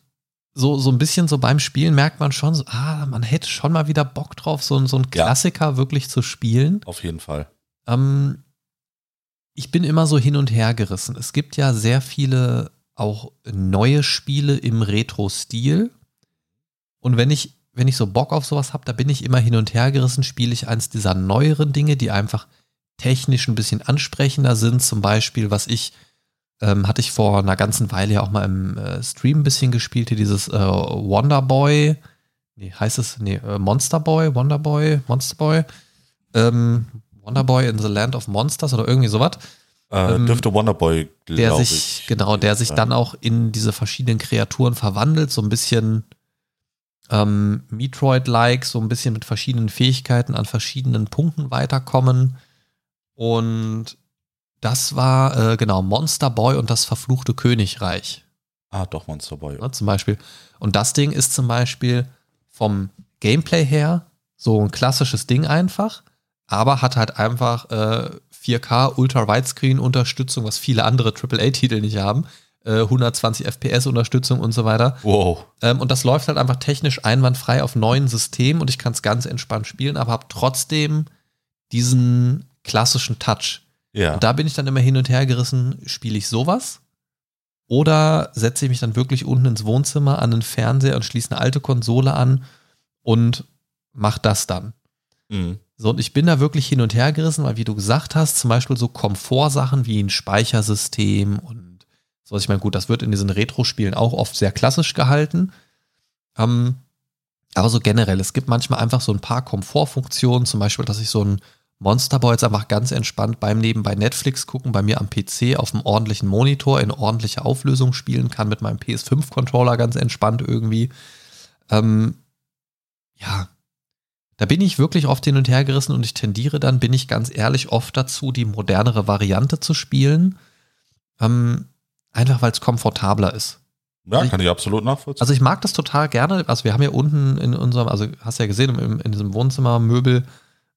so, so ein bisschen so beim Spielen merkt man schon, so, ah, man hätte schon mal wieder Bock drauf, so, so einen Ja. Klassiker wirklich zu spielen. auf jeden Fall. Ähm, ich bin immer so hin und her gerissen. Es gibt ja sehr viele auch neue Spiele im Retro-Stil. Und wenn ich, wenn ich so Bock auf sowas habe, da bin ich immer hin und her gerissen, spiele ich eins dieser neueren Dinge, die einfach technisch ein bisschen ansprechender sind. Zum Beispiel, was ich, ähm, hatte ich vor einer ganzen Weile ja auch mal im äh, Stream ein bisschen gespielt, hier dieses äh, Wonder Boy. Nee, heißt es, nee, äh, Monster Boy, Wonder Boy, Monster Boy. Ähm, Wonder Boy in the Land of Monsters oder irgendwie sowas Äh, Ähm, dürfte Wonderboy, der glaube sich, ich. genau, der sich sein. dann auch in diese verschiedenen Kreaturen verwandelt, so ein bisschen ähm, Metroid-like, so ein bisschen mit verschiedenen Fähigkeiten an verschiedenen Punkten weiterkommen. Und das war, äh, genau, Monster Boy und das verfluchte Königreich Ah, doch, Monster Boy. ne, zum Beispiel. Und das Ding ist zum Beispiel vom Gameplay her so ein klassisches Ding einfach, aber hat halt einfach äh, 4K Ultra Widescreen Unterstützung, was viele andere AAA-Titel nicht haben. äh, 120 FPS Unterstützung und so weiter. Wow. Ähm, und das läuft halt einfach technisch einwandfrei auf neuen Systemen und ich kann es ganz entspannt spielen, aber habe trotzdem diesen klassischen Touch. Ja. Und da bin ich dann immer hin und her gerissen, spiele ich sowas? Oder setze ich mich dann wirklich unten ins Wohnzimmer an den Fernseher und schließe eine alte Konsole an und mach das dann? Mhm. So, und ich bin da wirklich hin und her gerissen, weil wie du gesagt hast, zum Beispiel so Komfortsachen wie ein Speichersystem und so. Ich meine, gut, das wird in diesen Retro-Spielen auch oft sehr klassisch gehalten. Ähm, aber so generell, es gibt manchmal einfach so ein paar Komfortfunktionen, zum Beispiel, dass ich so ein Monsterboy jetzt einfach ganz entspannt beim Nebenbei Netflix gucken, bei mir am PC auf einem ordentlichen Monitor in ordentlicher Auflösung spielen kann, mit meinem PS5-Controller ganz entspannt irgendwie. Ähm, ja, da bin ich wirklich oft hin und her gerissen und ich tendiere dann, bin ich ganz ehrlich, oft dazu, die modernere Variante zu spielen. Ähm, einfach weil es komfortabler ist. Ja, kann ich absolut nachvollziehen. Also ich mag das total gerne. Also wir haben ja unten in unserem, also hast ja gesehen, in, in diesem Wohnzimmermöbel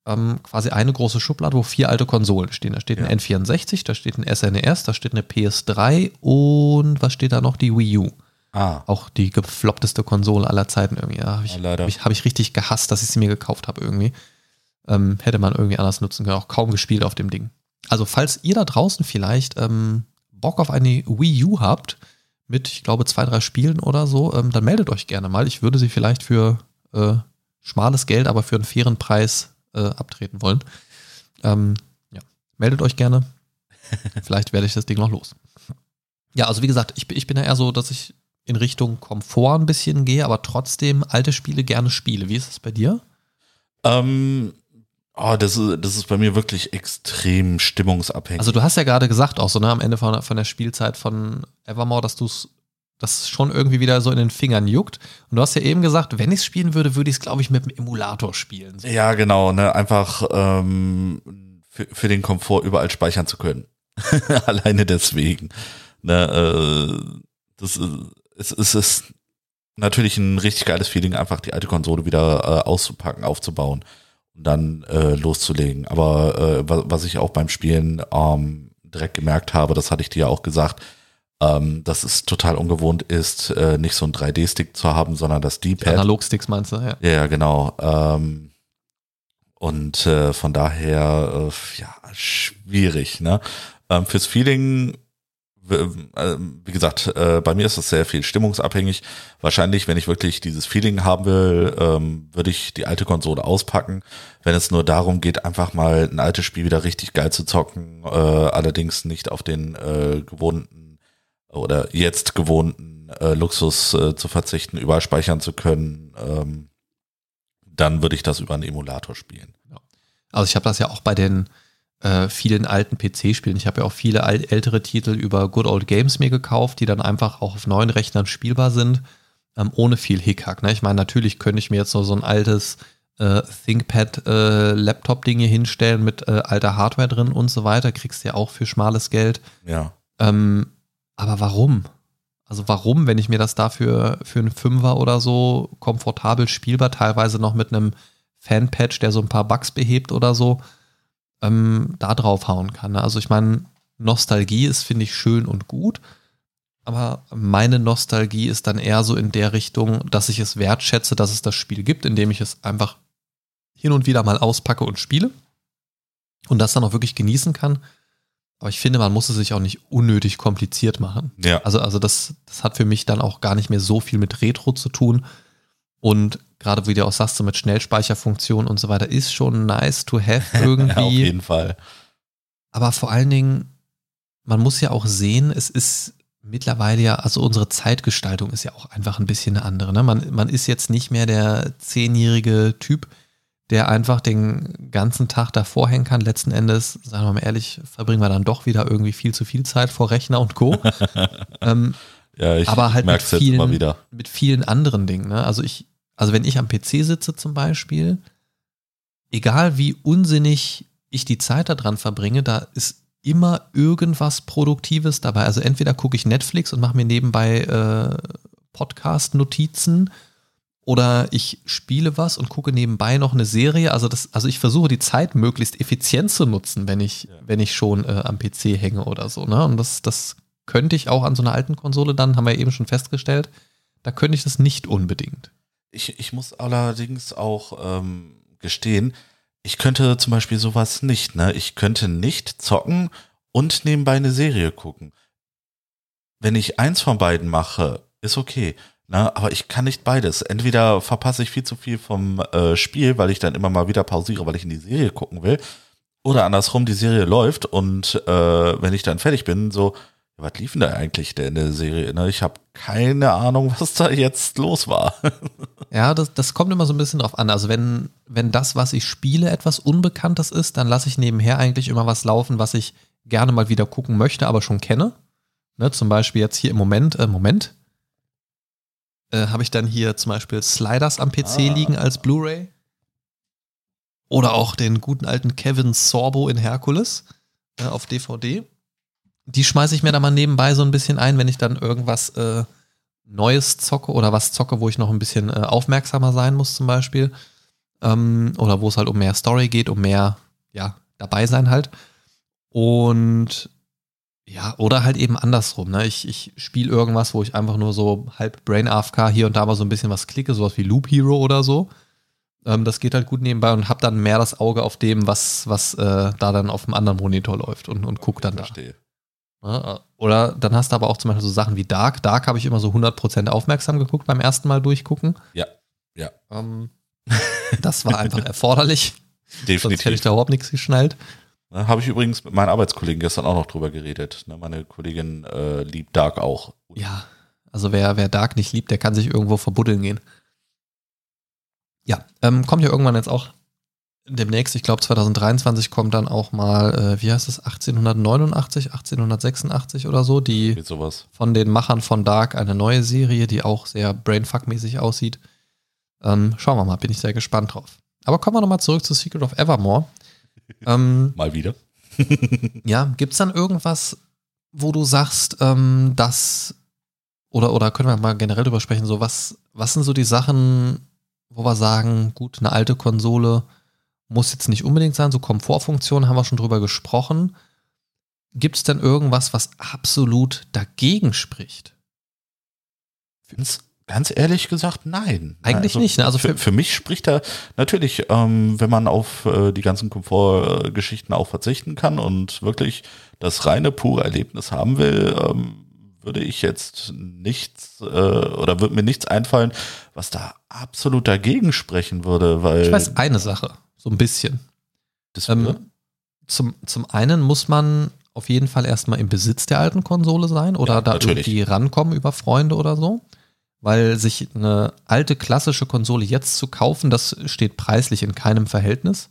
ähm, quasi eine große Schublade, wo vier alte Konsolen stehen. Da steht Ja. ein N64, da steht ein SNES, da steht eine PS3 und was steht da noch? Die Wii U. ah, Auch die gefloppteste Konsole aller Zeiten irgendwie. Ja, habe ich, Ja, hab ich, hab ich richtig gehasst, dass ich sie mir gekauft habe irgendwie. Ähm, hätte man irgendwie anders nutzen können. Auch kaum gespielt auf dem Ding. Also falls ihr da draußen vielleicht ähm, Bock auf eine Wii U habt, mit, ich glaube, zwei, drei Spielen oder so, ähm, dann meldet euch gerne mal. Ich würde sie vielleicht für äh, schmales Geld, aber für einen fairen Preis äh, abtreten wollen. Ähm, ja, meldet euch gerne. vielleicht werde ich das Ding noch los. Ja, also wie gesagt, ich, bin- ich bin ja eher so, dass ich in Richtung Komfort ein bisschen gehe, aber trotzdem alte Spiele gerne spiele. Wie ist es bei dir? ähm, oh, das, ist, das ist bei mir wirklich extrem stimmungsabhängig. Also du hast ja gerade gesagt auch so, ne, am Ende von, von der Spielzeit von Evermore, dass du es das schon irgendwie wieder so in den Fingern juckt. Und du hast ja eben gesagt, wenn ich es spielen würde, würde ich es, glaube ich, mit dem Emulator spielen. So. Ja, genau, ne, einfach ähm, für, für den Komfort überall speichern zu können. Alleine deswegen. Ne, äh, das ist, es, es ist natürlich ein richtig geiles Feeling, einfach die alte Konsole wieder äh, auszupacken, aufzubauen und dann äh, loszulegen. Aber äh, was, was ich auch beim Spielen ähm, direkt gemerkt habe, das hatte ich dir ja auch gesagt, ähm, dass es total ungewohnt ist, äh, nicht so ein 3D-Stick zu haben, sondern das D-Pad. Analogsticks meinst du, ja. Ja, genau. Ähm, und äh, von daher, äh, ja, schwierig. Ne? Ähm, fürs Feeling, w- äh, wie gesagt, äh, bei mir ist das sehr viel stimmungsabhängig. Wahrscheinlich, wenn ich wirklich dieses Feeling haben will, ähm, würde ich die alte Konsole auspacken. Wenn es nur darum geht, einfach mal ein altes Spiel wieder richtig geil zu zocken, äh, allerdings nicht auf den äh, gewohnten oder jetzt gewohnten äh, Luxus äh, zu verzichten, überall speichern zu können, ähm, dann würde ich das über einen Emulator spielen. Also ich habe das ja auch bei den äh, vielen alten PC-Spielen. Ich habe ja auch viele ältere Titel über Good Old Games mir gekauft, die dann einfach auch auf neuen Rechnern spielbar sind, ähm, ohne viel Hickhack. Ne? Ich meine, natürlich könnte ich mir jetzt so, so ein altes äh, ThinkPad-Laptop-Ding hier hinstellen mit äh, alter Hardware drin und so weiter. Kriegst du ja auch für schmales Geld. Ja. Ähm, aber warum? Also warum, wenn ich mir das dafür für einen Fünfer oder so komfortabel spielbar, teilweise noch mit einem Fanpatch, der so ein paar Bugs behebt oder so, ähm, da draufhauen kann. ne? Also ich meine, Nostalgie ist, finde ich, schön und gut, aber meine Nostalgie ist dann eher so in der Richtung, dass ich es wertschätze, dass es das Spiel gibt, indem ich es einfach hin und wieder mal auspacke und spiele und das dann auch wirklich genießen kann. Aber ich finde, man muss es sich auch nicht unnötig kompliziert machen. Ja. Also, also das, das hat für mich dann auch gar nicht mehr so viel mit Retro zu tun. Und gerade wie du auch sagst, so mit Schnellspeicherfunktion und so weiter, ist schon nice to have ja, auf irgendwie. jeden Fall. Aber vor allen Dingen, man muss ja auch sehen, es ist mittlerweile ja, also unsere Zeitgestaltung ist ja auch einfach ein bisschen eine andere. Ne? Man, man ist jetzt nicht mehr der zehnjährige Typ, der einfach den ganzen Tag davor hängen kann. Letzten Endes, sagen wir mal ehrlich, verbringen wir dann doch wieder irgendwie viel zu viel Zeit vor Rechner und Co. ähm, Ja, ich aber halt mit vielen, wieder. mit vielen anderen Dingen. Ne? Also ich, also wenn ich am PC sitze zum Beispiel, egal wie unsinnig ich die Zeit da dran verbringe, da ist immer irgendwas Produktives dabei. Also entweder gucke ich Netflix und mache mir nebenbei äh, Podcast-Notizen oder ich spiele was und gucke nebenbei noch eine Serie. Also das, also ich versuche die Zeit möglichst effizient zu nutzen, wenn ich, wenn ich schon äh, am PC hänge oder so. Ne? Und das, das könnte ich auch an so einer alten Konsole dann, haben wir eben schon festgestellt, da könnte ich das nicht unbedingt. Ich, ich muss allerdings auch ähm, gestehen, ich könnte zum Beispiel sowas nicht, ne? Ich könnte nicht zocken und nebenbei eine Serie gucken. Wenn ich eins von beiden mache, ist okay. Ne? Aber ich kann nicht beides. Entweder verpasse ich viel zu viel vom äh, Spiel, weil ich dann immer mal wieder pausiere, weil ich in die Serie gucken will. Oder andersrum, die Serie läuft und äh, wenn ich dann fertig bin, so, was lief denn da eigentlich denn in der Serie? Ne? Ich habe keine Ahnung, was da jetzt los war. ja, das, das kommt immer so ein bisschen drauf an. Also wenn, wenn das, was ich spiele, etwas Unbekanntes ist, dann lasse ich nebenher eigentlich immer was laufen, was ich gerne mal wieder gucken möchte, aber schon kenne. Ne, zum Beispiel jetzt hier im Moment, äh, Moment, äh, habe ich dann hier zum Beispiel Sliders am PC ah. liegen als Blu-ray. Oder auch den guten alten Kevin Sorbo in Hercules äh, auf DVD. Die schmeiße ich mir da mal nebenbei so ein bisschen ein, wenn ich dann irgendwas äh, Neues zocke oder was zocke, wo ich noch ein bisschen äh, aufmerksamer sein muss, zum Beispiel. Ähm, oder wo es halt um mehr Story geht, um mehr, ja, dabei sein halt. Und ja, oder halt eben andersrum. Ne? Ich, ich spiele irgendwas, wo ich einfach nur so halb Brain AFK hier und da mal so ein bisschen was klicke, sowas wie Loop Hero oder so. Ähm, das geht halt gut nebenbei und hab dann mehr das Auge auf dem, was, was äh, da dann auf dem anderen Monitor läuft und, und guck dann Verstehe. da. Ja, oder dann hast du aber auch zum Beispiel so Sachen wie Dark. Dark habe ich immer so 100% aufmerksam geguckt beim ersten Mal durchgucken. Ja, ja. Ähm, das war einfach erforderlich. Definitiv. Sonst hätte ich da überhaupt nichts geschnallt. Ne, Habe ich übrigens mit meinen Arbeitskollegen gestern auch noch drüber geredet. Ne, meine Kollegin äh, liebt Dark auch. Ja, also wer, wer Dark nicht liebt, der kann sich irgendwo verbuddeln gehen. Ja, ähm, kommt ja irgendwann jetzt auch demnächst, ich glaube 2023 kommt dann auch mal, äh, wie heißt es, 1889, 1886 oder so, die von den Machern von Dark eine neue Serie, die auch sehr Brainfuck-mäßig aussieht. Ähm, schauen wir mal, bin ich sehr gespannt drauf. Aber kommen wir nochmal zurück zu Secret of Evermore. Ähm, Mal wieder. ja, gibt es dann irgendwas, wo du sagst, ähm, dass, oder, oder können wir mal generell drüber sprechen, so was, was sind so die Sachen, wo wir sagen, gut, eine alte Konsole muss jetzt nicht unbedingt sein, so Komfortfunktionen haben wir schon drüber gesprochen. Gibt es denn irgendwas, was absolut dagegen spricht? Find's Ganz ehrlich gesagt, nein. Eigentlich also nicht. Ne? Also für, für, mich spricht da natürlich, ähm, wenn man auf äh, die ganzen Komfortgeschichten auch verzichten kann und wirklich das reine, pure Erlebnis haben will, ähm, würde ich jetzt nichts äh, oder würde mir nichts einfallen, was da absolut dagegen sprechen würde, weil. Ich weiß eine Sache, so ein bisschen. Ähm, zum, zum einen muss man auf jeden Fall erstmal im Besitz der alten Konsole sein oder ja, da natürlich. irgendwie rankommen über Freunde oder so weil sich eine alte klassische Konsole jetzt zu kaufen, das steht preislich in keinem Verhältnis,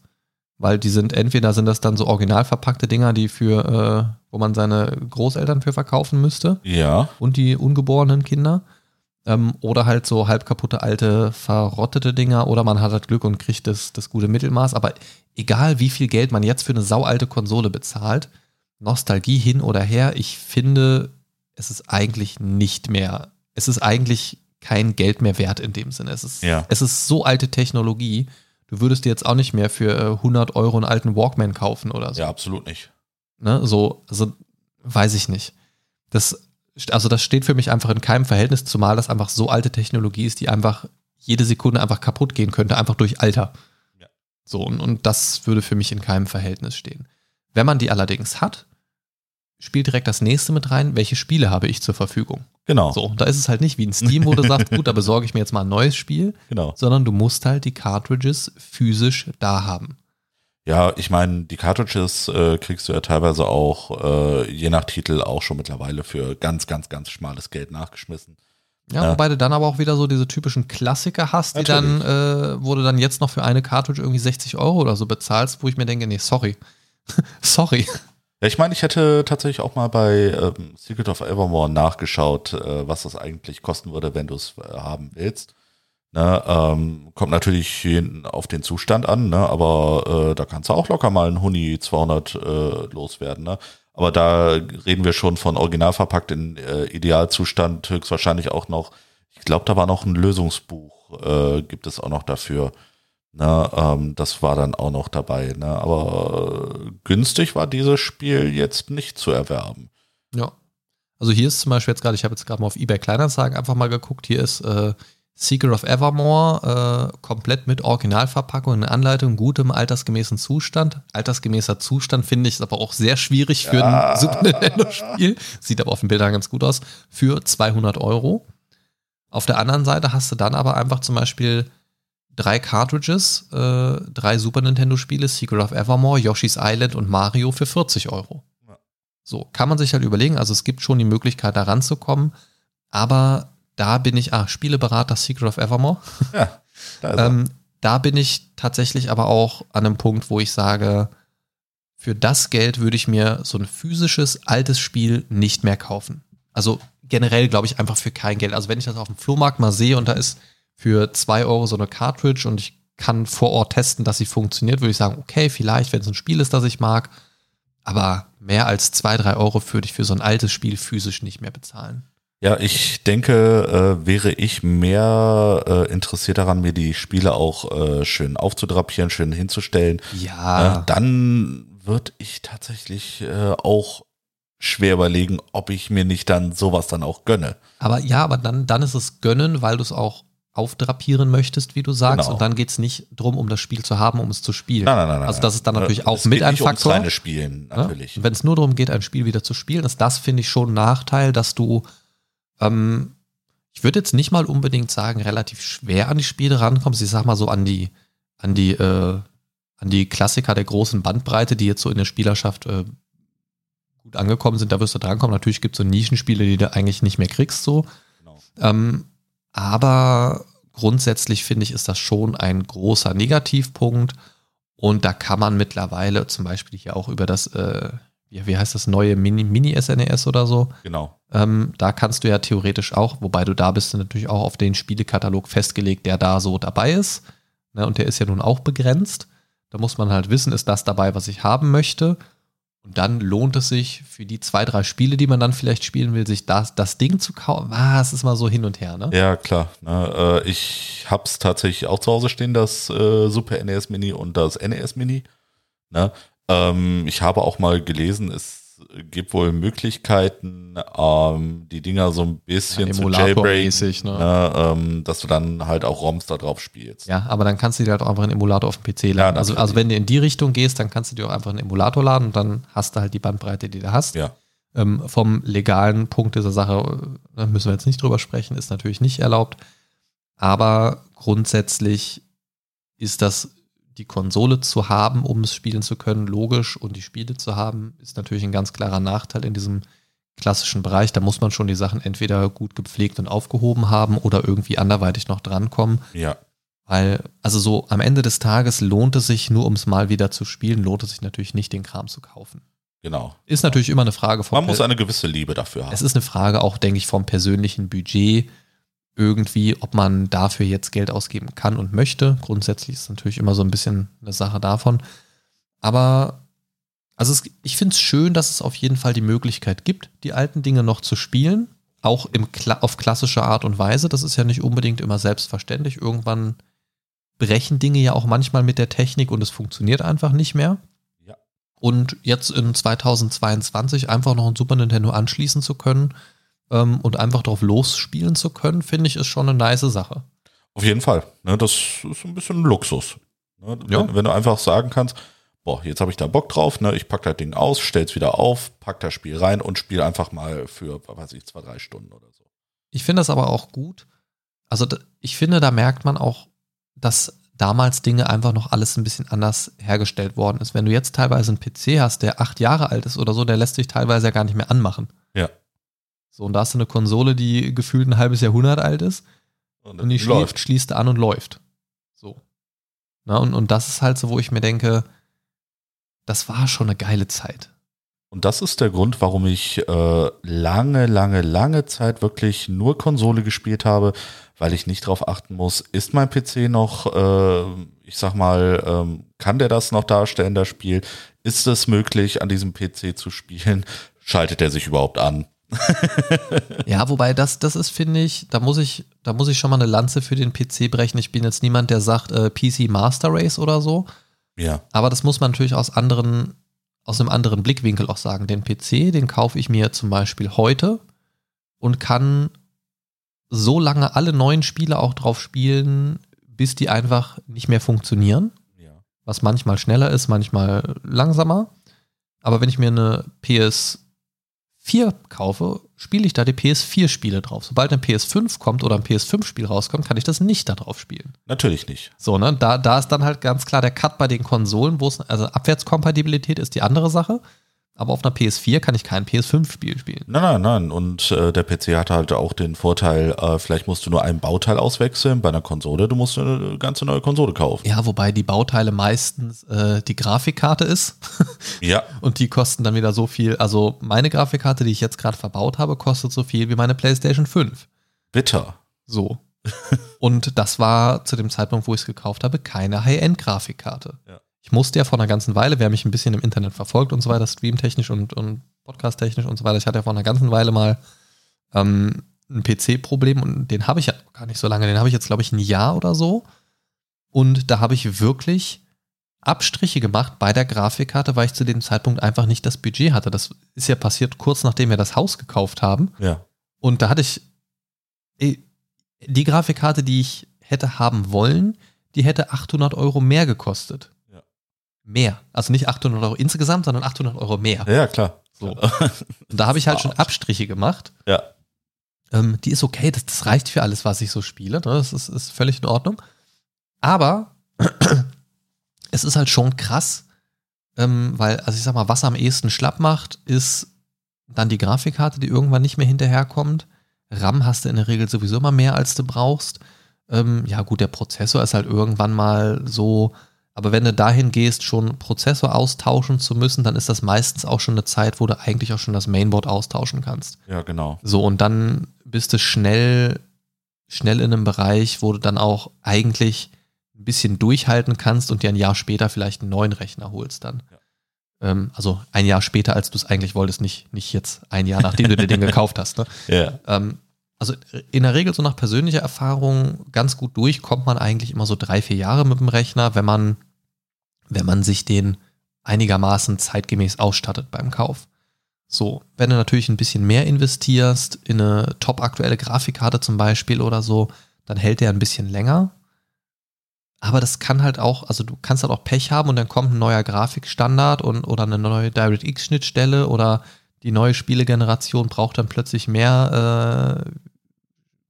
weil die sind entweder sind das dann so original verpackte Dinger, die für, äh, wo man seine Großeltern für verkaufen müsste. Ja. Und die ungeborenen Kinder. Ähm, oder halt so halb kaputte alte verrottete Dinger oder man hat halt Glück und kriegt das, das gute Mittelmaß. Aber egal wie viel Geld man jetzt für eine saualte Konsole bezahlt, Nostalgie hin oder her, ich finde, es ist eigentlich nicht mehr, es ist eigentlich kein Geld mehr wert in dem Sinne. Es ist, ja. es ist so alte Technologie. Du würdest dir jetzt auch nicht mehr für 100 äh, Euro einen alten Walkman kaufen oder so. Ja, absolut nicht. Ne, so, also weiß ich nicht. Das, also das steht für mich einfach in keinem Verhältnis, zumal das einfach so alte Technologie ist, die einfach jede Sekunde einfach kaputt gehen könnte, einfach durch Alter. Ja. So, und, und das würde für mich in keinem Verhältnis stehen. Wenn man die allerdings hat, spielt direkt das nächste mit rein, welche Spiele habe ich zur Verfügung. Genau. So, da ist es halt nicht wie ein Steam, wo du sagst, gut, da besorge ich mir jetzt mal ein neues Spiel, genau. sondern du musst halt die Cartridges physisch da haben. Ja, ich meine, die Cartridges äh, kriegst du ja teilweise auch, äh, je nach Titel, auch schon mittlerweile für ganz, ganz, ganz schmales Geld nachgeschmissen. Ja, wobei du dann aber auch wieder so diese typischen Klassiker hast, die Natürlich. dann, äh, wo du dann jetzt noch für eine Cartridge irgendwie 60 Euro oder so bezahlst, wo ich mir denke, nee, sorry. sorry. Ja, ich meine, ich hätte tatsächlich auch mal bei ähm, Secret of Evermore nachgeschaut, äh, was das eigentlich kosten würde, wenn du es äh, haben willst. Ne, ähm, kommt natürlich auf den Zustand an, ne, aber äh, da kannst du auch locker mal ein Huni 200 äh, loswerden. Ne? Aber da reden wir schon von original verpackt in äh, Idealzustand, höchstwahrscheinlich auch noch, ich glaube, da war noch ein Lösungsbuch, äh, gibt es auch noch dafür. Ne, ähm, das war dann auch noch dabei. Ne? Aber äh, günstig war dieses Spiel jetzt nicht zu erwerben. Ja. Also hier ist zum Beispiel jetzt gerade, ich habe jetzt gerade mal auf eBay Kleinanzeigen einfach mal geguckt, hier ist äh, Secret of Evermore äh, komplett mit Originalverpackung, eine Anleitung, gutem altersgemäßen Zustand. Altersgemäßer Zustand finde ich ist aber auch sehr schwierig für Ja. ein Super Nintendo-Spiel. Sieht aber auf den Bildern ganz gut aus. Für 200 Euro. Auf der anderen Seite hast du dann aber einfach zum Beispiel drei Cartridges, äh, drei Super Nintendo-Spiele, Secret of Evermore, Yoshi's Island und Mario für 40 Euro. Ja. So, kann man sich halt überlegen. Also es gibt schon die Möglichkeit, da ranzukommen. Aber da bin ich, ah, Spieleberater Secret of Evermore. Ja, da. Ähm, da bin ich tatsächlich aber auch an einem Punkt, wo ich sage, für das Geld würde ich mir so ein physisches, altes Spiel nicht mehr kaufen. Also generell glaube ich einfach für kein Geld. Also wenn ich das auf dem Flohmarkt mal sehe und da ist für zwei Euro so eine Cartridge und ich kann vor Ort testen, dass sie funktioniert, würde ich sagen, okay, vielleicht, wenn es ein Spiel ist, das ich mag. Aber mehr als zwei, drei Euro würde ich für so ein altes Spiel physisch nicht mehr bezahlen. Ja, ich denke, äh, wäre ich mehr äh, interessiert daran, mir die Spiele auch äh, schön aufzudrapieren, schön hinzustellen, Ja. äh, dann würde ich tatsächlich äh, auch schwer überlegen, ob ich mir nicht dann sowas dann auch gönne. Aber ja, aber dann, dann ist es gönnen, weil du es auch aufdrapieren möchtest, wie du sagst. Genau. Und dann geht es nicht drum, um das Spiel zu haben, um es zu spielen. Nein, nein, nein. Also das ist dann natürlich Äh, auch mit ein Faktor. reine Spielen, Ja? natürlich. Und wenn es nur darum geht, ein Spiel wieder zu spielen, ist das, finde ich, schon ein Nachteil, dass du, ähm, ich würde jetzt nicht mal unbedingt sagen, relativ schwer an die Spiele rankommst. Ich sag mal so an die, an die, äh, an die Klassiker der großen Bandbreite, die jetzt so in der Spielerschaft äh, gut angekommen sind, da wirst du drankommen. Natürlich gibt es so Nischenspiele, die du eigentlich nicht mehr kriegst, so. Genau. Ähm, aber grundsätzlich finde ich, ist das schon ein großer Negativpunkt. Und da kann man mittlerweile zum Beispiel hier auch über das, äh, wie, heißt das neue Mini- Mini-SNES oder so, Genau. ähm, da kannst du ja theoretisch auch, wobei du da bist du natürlich auch auf den Spielekatalog festgelegt, der da so dabei ist. Ne, und der ist ja nun auch begrenzt. Da muss man halt wissen, ist das dabei, was ich haben möchte. Und dann lohnt es sich für die zwei, drei Spiele, die man dann vielleicht spielen will, sich das, das Ding zu kaufen. Ah, es ist mal so hin und her, ne? Ja, klar. Ne, äh, ich hab's tatsächlich auch zu Hause stehen, das äh, Super NES Mini und das NES Mini. Ne? Ähm, ich habe auch mal gelesen, es gibt wohl Möglichkeiten, ähm, die Dinger so ein bisschen zu jailbreaken, ne? ne? ähm, dass du dann halt auch ROMs da drauf spielst. Ja, aber dann kannst du dir halt auch einfach einen Emulator auf dem PC laden. also, natürlich. also wenn du in die Richtung gehst, dann kannst du dir auch einfach einen Emulator laden und dann hast du halt die Bandbreite, die du hast. Ja. Ähm, vom legalen Punkt dieser Sache äh, müssen wir jetzt nicht drüber sprechen, ist natürlich nicht erlaubt. Aber grundsätzlich ist das, die Konsole zu haben, um es spielen zu können, logisch. Und die Spiele zu haben, ist natürlich ein ganz klarer Nachteil in diesem klassischen Bereich. Da muss man schon die Sachen entweder gut gepflegt und aufgehoben haben oder irgendwie anderweitig noch drankommen. Ja. Weil, also so am Ende des Tages lohnt es sich, nur um es mal wieder zu spielen, lohnt es sich natürlich nicht, den Kram zu kaufen. Genau. Ist natürlich immer eine Frage vom Man muss eine gewisse Liebe dafür haben. es ist eine Frage auch, denke ich, vom persönlichen Budget irgendwie, ob man dafür jetzt Geld ausgeben kann und möchte. Grundsätzlich ist natürlich immer so ein bisschen eine Sache davon. Aber also es, ich finde es schön, dass es auf jeden Fall die Möglichkeit gibt, die alten Dinge noch zu spielen. Auch im, auf klassische Art und Weise. Das ist ja nicht unbedingt immer selbstverständlich. Irgendwann brechen Dinge ja auch manchmal mit der Technik und es funktioniert einfach nicht mehr. Ja. Und jetzt in 2022 einfach noch ein Super Nintendo anschließen zu können ähm, und einfach drauf losspielen zu können, finde ich, ist schon eine nice Sache. Auf jeden Fall. Ne, das ist ein bisschen Luxus. Ne, Ja. wenn, wenn du einfach sagen kannst, boah, jetzt habe ich da Bock drauf, ne, ich pack das Ding aus, stell's wieder auf, pack das Spiel rein und spiele einfach mal für, was weiß ich, zwei, drei Stunden oder so. Ich finde das aber auch gut. Also ich finde, da merkt man auch, dass damals Dinge einfach noch alles ein bisschen anders hergestellt worden ist. Wenn du jetzt teilweise einen PC hast, der acht Jahre alt ist oder so, der lässt sich teilweise ja gar nicht mehr anmachen. Ja. So, und da hast du eine Konsole, die gefühlt ein halbes Jahrhundert alt ist Und, und die schläft, schließt an und läuft. So. Na, und, und das ist halt so, wo ich mir denke, das war schon eine geile Zeit. Und das ist der Grund, warum ich äh, lange, lange, lange Zeit wirklich nur Konsole gespielt habe, weil ich nicht darauf achten muss, ist mein PC noch, äh, ich sag mal, ähm, kann der das noch darstellen, das Spiel? Ist es möglich, an diesem PC zu spielen? Schaltet er sich überhaupt an? Ja, wobei das, das ist, finde ich, da muss ich, da muss ich schon mal eine Lanze für den PC brechen. Ich bin jetzt niemand, der sagt äh, PC Master Race oder so. Ja, Aber das muss man natürlich aus anderen, aus einem anderen Blickwinkel auch sagen. Den PC, den kaufe ich mir zum Beispiel heute und kann so lange alle neuen Spiele auch drauf spielen, bis die einfach nicht mehr funktionieren. Ja. Was manchmal schneller ist, manchmal langsamer. Aber wenn ich mir eine PS4 kaufe, spiele ich da die PS4-Spiele drauf. Sobald ein PS5 kommt oder ein PS5-Spiel rauskommt, kann ich das nicht da drauf spielen. Natürlich nicht. So, ne? Da, da ist dann halt ganz klar der Cut bei den Konsolen, wo es, also Abwärtskompatibilität ist die andere Sache. Aber auf einer PS4 kann ich kein PS5-Spiel spielen. Nein, nein, nein. Und äh, der PC hat halt auch den Vorteil, äh, vielleicht musst du nur ein Bauteil auswechseln. Bei einer Konsole, du musst eine ganze neue Konsole kaufen. Ja, wobei die Bauteile meistens äh, die Grafikkarte ist. Ja, Und die kosten dann wieder so viel. Also meine Grafikkarte, die ich jetzt gerade verbaut habe, kostet so viel wie meine PlayStation 5. bitter. So. Und das war zu dem Zeitpunkt, wo ich es gekauft habe, keine High-End-Grafikkarte. Ja. Ich musste ja vor einer ganzen Weile, wer mich ein bisschen im Internet verfolgt und so weiter, streamtechnisch und, und podcast-technisch und so weiter, ich hatte ja vor einer ganzen Weile mal ähm, ein PC-Problem und den habe ich ja gar nicht so lange, den habe ich jetzt, glaube ich, ein Jahr oder so. Und da habe ich wirklich Abstriche gemacht bei der Grafikkarte, weil ich zu dem Zeitpunkt einfach nicht das Budget hatte. Das ist ja passiert kurz nachdem wir das Haus gekauft haben. Ja. Und da hatte ich eh, die Grafikkarte, die ich hätte haben wollen, die hätte 800 Euro mehr gekostet. Mehr. Also nicht 800 Euro insgesamt, sondern 800 Euro mehr. Ja, klar. So. Und da habe ich halt schon. Abstriche gemacht. Ja. Ähm, die ist okay, das, das reicht für alles, was ich so spiele. Ne? Das ist, ist völlig in Ordnung. Aber es ist halt schon krass, ähm, weil, also ich sag mal, was am ehesten schlapp macht, ist dann die Grafikkarte, die irgendwann nicht mehr hinterherkommt. RAM hast du in der Regel sowieso immer mehr, als du brauchst. Ähm, ja, gut, der Prozessor ist halt irgendwann mal so, aber wenn du dahin gehst, schon Prozessor austauschen zu müssen, dann ist das meistens auch schon eine Zeit, wo du eigentlich auch schon das Mainboard austauschen kannst. Ja, genau. So, und dann bist du schnell, schnell in einem Bereich, wo du dann auch eigentlich ein bisschen durchhalten kannst und dir ein Jahr später vielleicht einen neuen Rechner holst dann. Ähm, also ein Jahr später, als du es eigentlich wolltest, nicht, nicht jetzt ein Jahr, nachdem du dir den gekauft hast. Ne? Ja. Ähm, also in der Regel so nach persönlicher Erfahrung ganz gut durch kommt man eigentlich immer so drei, vier Jahre mit dem Rechner, wenn man, wenn man sich den einigermaßen zeitgemäß ausstattet beim Kauf. So, wenn du natürlich ein bisschen mehr investierst, in eine top aktuelle Grafikkarte zum Beispiel oder so, dann hält der ein bisschen länger. Aber das kann halt auch, also du kannst halt auch Pech haben und dann kommt ein neuer Grafikstandard und, oder eine neue DirectX-Schnittstelle oder die neue Spielegeneration braucht dann plötzlich mehr äh,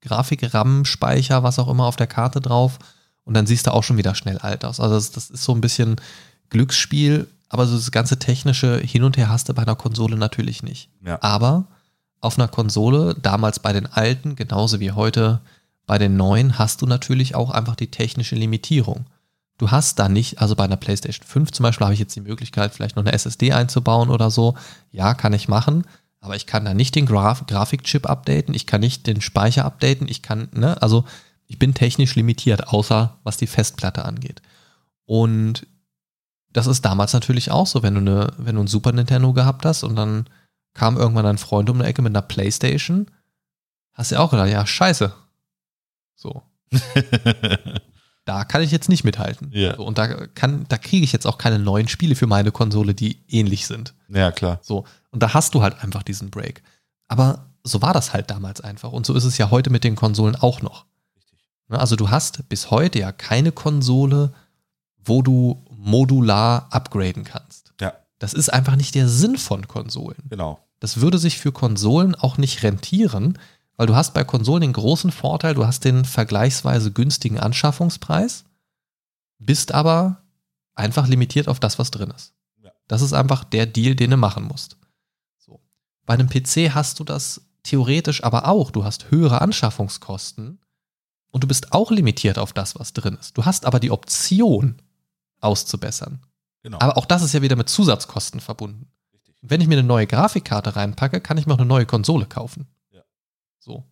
Grafik, RAM, Speicher, was auch immer auf der Karte drauf. Und dann siehst du auch schon wieder schnell alt aus. Also das, das ist so ein bisschen Glücksspiel, aber so das ganze technische Hin und Her hast du bei einer Konsole natürlich nicht. Ja. Aber auf einer Konsole, damals bei den alten, genauso wie heute bei den neuen, hast du natürlich auch einfach die technische Limitierung. Du hast da nicht, also bei einer PlayStation 5 zum Beispiel habe ich jetzt die Möglichkeit, vielleicht noch eine SSD einzubauen oder so. Ja, kann ich machen, aber ich kann da nicht den Graf Grafikchip updaten, ich kann nicht den Speicher updaten, ich kann, ne, also ich bin technisch limitiert, außer was die Festplatte angeht. Und das ist damals natürlich auch so, wenn du eine, wenn du ein Super Nintendo gehabt hast und dann kam irgendwann ein Freund um die Ecke mit einer Playstation, hast du auch gedacht, ja, scheiße. So. da kann ich jetzt nicht mithalten. Ja. So, und da kann, da kriege ich jetzt auch keine neuen Spiele für meine Konsole, die ähnlich sind. ja, klar. So. Und da hast du halt einfach diesen Break. Aber so war das halt damals einfach. Und so ist es ja heute mit den Konsolen auch noch. Ne, Also du hast bis heute ja keine Konsole, wo du modular upgraden kannst. Ja, Das ist einfach nicht der Sinn von Konsolen. genau. Das würde sich für Konsolen auch nicht rentieren, weil du hast bei Konsolen den großen Vorteil, du hast den vergleichsweise günstigen Anschaffungspreis, bist aber einfach limitiert auf das, was drin ist. Ja. Das ist einfach der Deal, den du machen musst. Bei einem PC hast du das theoretisch aber auch. Du hast höhere Anschaffungskosten und du bist auch limitiert auf das, was drin ist. Du hast aber die Option auszubessern. Genau. Aber auch das ist ja wieder mit Zusatzkosten verbunden. Richtig. Wenn ich mir eine neue Grafikkarte reinpacke, kann ich mir auch eine neue Konsole kaufen. Ja. So.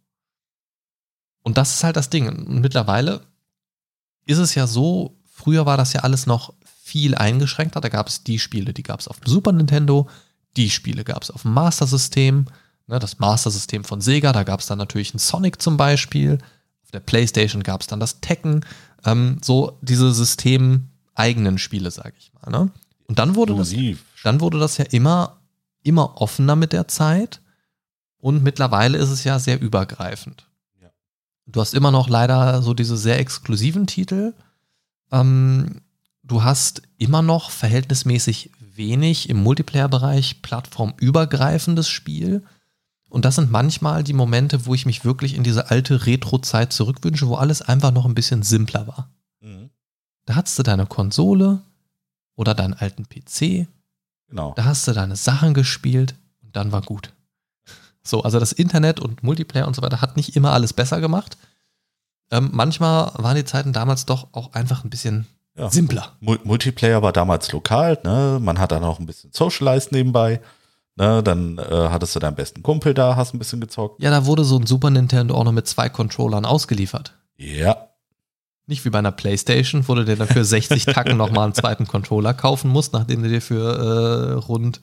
Und das ist halt das Ding. Und mittlerweile ist es ja so, früher war das ja alles noch viel eingeschränkter. Da gab es die Spiele, die gab es auf dem Super Nintendo, die Spiele gab es auf dem Master System, ne, das Master System von Sega, da gab es dann natürlich einen Sonic zum Beispiel. Auf der PlayStation gab es dann das Tekken, ähm, so diese systemeigenen Spiele, sage ich mal. Ne? Und dann wurde das dann wurde das ja immer, immer offener mit der Zeit. Und mittlerweile ist es ja sehr übergreifend. Ja. Du hast immer noch leider so diese sehr exklusiven Titel. Ähm, du hast immer noch verhältnismäßig wenig im Multiplayer-Bereich plattformübergreifendes Spiel. Und das sind manchmal die Momente, wo ich mich wirklich in diese alte Retro-Zeit zurückwünsche, wo alles einfach noch ein bisschen simpler war. Mhm. Da hattest du deine Konsole oder deinen alten PC, Genau. da hast du deine Sachen gespielt und dann war gut. So, also das Internet und Multiplayer und so weiter hat nicht immer alles besser gemacht. Ähm, manchmal waren die Zeiten damals doch auch einfach ein bisschen Ja. simpler. Mul- Multiplayer war damals lokal, ne? Man hat dann auch ein bisschen socialized nebenbei. Ne? Dann äh, hattest du deinen besten Kumpel da, hast ein bisschen gezockt. Ja, da wurde so ein Super Nintendo auch noch mit zwei Controllern ausgeliefert. Ja, Nicht wie bei einer Playstation, wo du dir dafür 60 Tacken nochmal einen zweiten Controller kaufen musst, nachdem du dir für äh, rund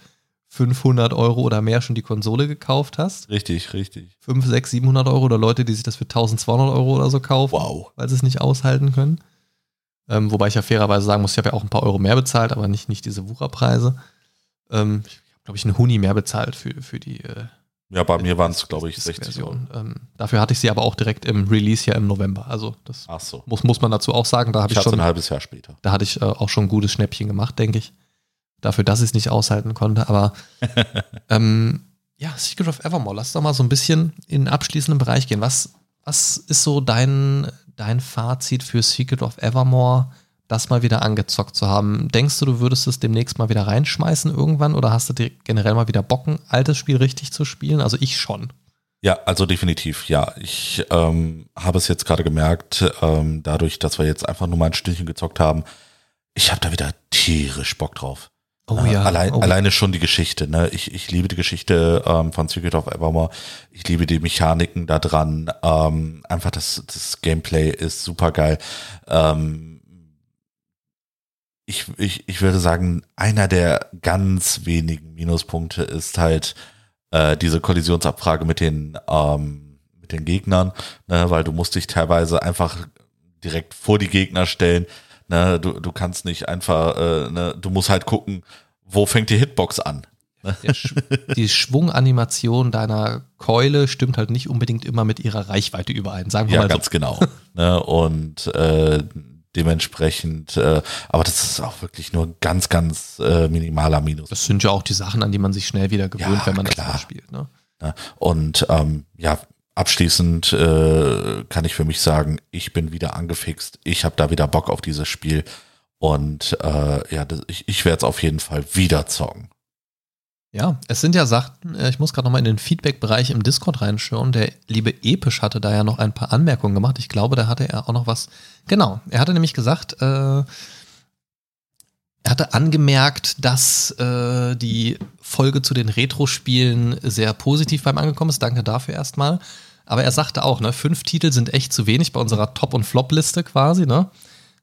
500 Euro oder mehr schon die Konsole gekauft hast. richtig, richtig. 5, 6, 700 Euro oder Leute, die sich das für 1200 Euro oder so kaufen, Wow. weil sie es nicht aushalten können. Ähm, wobei ich ja fairerweise sagen muss, ich habe ja auch ein paar Euro mehr bezahlt, aber nicht, nicht diese Wucherpreise. Ähm, ich habe, glaube ich, einen Huni mehr bezahlt für, für die äh, Ja, bei mir waren es, glaube ich, Disc- 60 Euro. Version. Ähm, dafür hatte ich sie aber auch direkt im Release ja im November. Also das so. muss, muss man dazu auch sagen. Da habe Ich ich, schon, ein halbes Jahr später. da hatte ich äh, auch schon ein gutes Schnäppchen gemacht, denke ich. Dafür, dass ich es nicht aushalten konnte. Aber ähm, ja, Secret of Evermore, lass doch mal so ein bisschen in den abschließenden Bereich gehen. Was, was ist so dein, dein Fazit für Secret of Evermore, das mal wieder angezockt zu haben? Denkst du, du würdest es demnächst mal wieder reinschmeißen irgendwann oder hast du dir generell mal wieder Bocken, altes Spiel richtig zu spielen? Also ich schon. Ja, also definitiv, ja. Ich ähm, habe es jetzt gerade gemerkt, ähm, dadurch, dass wir jetzt einfach nur mal ein Stündchen gezockt haben, ich habe da wieder tierisch Bock drauf. Oh Äh, ja. Allein, oh. Alleine schon die Geschichte. Ne? Ich, ich liebe die Geschichte ähm, von Secret of Evermore. Ich liebe die Mechaniken da dran. Ähm, einfach das, das Gameplay ist super geil. Ähm, ich, ich, ich würde sagen, einer der ganz wenigen Minuspunkte ist halt äh, diese Kollisionsabfrage mit den, ähm, mit den Gegnern, ne? weil du musst dich teilweise einfach direkt vor die Gegner stellen. Ne? Du, du kannst nicht einfach, äh, ne? du musst halt gucken, wo fängt die Hitbox an. Der Sch die Schwunganimation deiner Keule stimmt halt nicht unbedingt immer mit ihrer Reichweite überein. Sagen wir Ja, mal ganz so. genau. ne? Und äh, dementsprechend, äh, aber das ist auch wirklich nur ein ganz, ganz äh, minimaler Minus. Das sind ja auch die Sachen, an die man sich schnell wieder gewöhnt, Ja, wenn man klar. das spielt. Ne? Ne? Und ähm, ja, abschließend äh, kann ich für mich sagen, ich bin wieder angefixt. Ich habe da wieder Bock auf dieses Spiel. Und äh, ja, das, ich, ich werde es auf jeden Fall wieder zocken. Ja, es sind ja Sachen, äh, ich muss gerade nochmal in den Feedback-Bereich im Discord reinschauen. Der liebe Episch hatte da ja noch ein paar Anmerkungen gemacht. Ich glaube, da hatte er auch noch was. Genau, er hatte nämlich gesagt, äh, er hatte angemerkt, dass äh, die Folge zu den Retro-Spielen sehr positiv beim angekommen ist. Danke dafür erstmal. Aber er sagte auch, ne, fünf Titel sind echt zu wenig bei unserer Top- und Flop-Liste quasi, ne?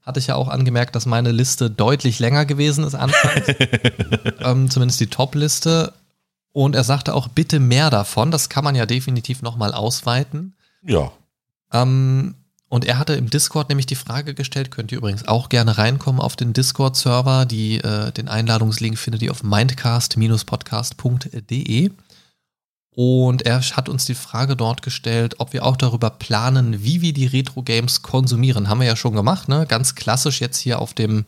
Hatte ich ja auch angemerkt, dass meine Liste deutlich länger gewesen ist anfangs. ähm, zumindest die Top-Liste. Und er sagte auch, bitte mehr davon. Das kann man ja definitiv nochmal ausweiten. Ja, Ähm, und er hatte im Discord nämlich die Frage gestellt, könnt ihr übrigens auch gerne reinkommen auf den Discord-Server. Äh, den Einladungslink findet ihr auf mindcast-podcast.de. Und er hat uns die Frage dort gestellt, ob wir auch darüber planen, wie wir die Retro-Games konsumieren. Haben wir ja schon gemacht, ne? Ganz klassisch jetzt hier auf dem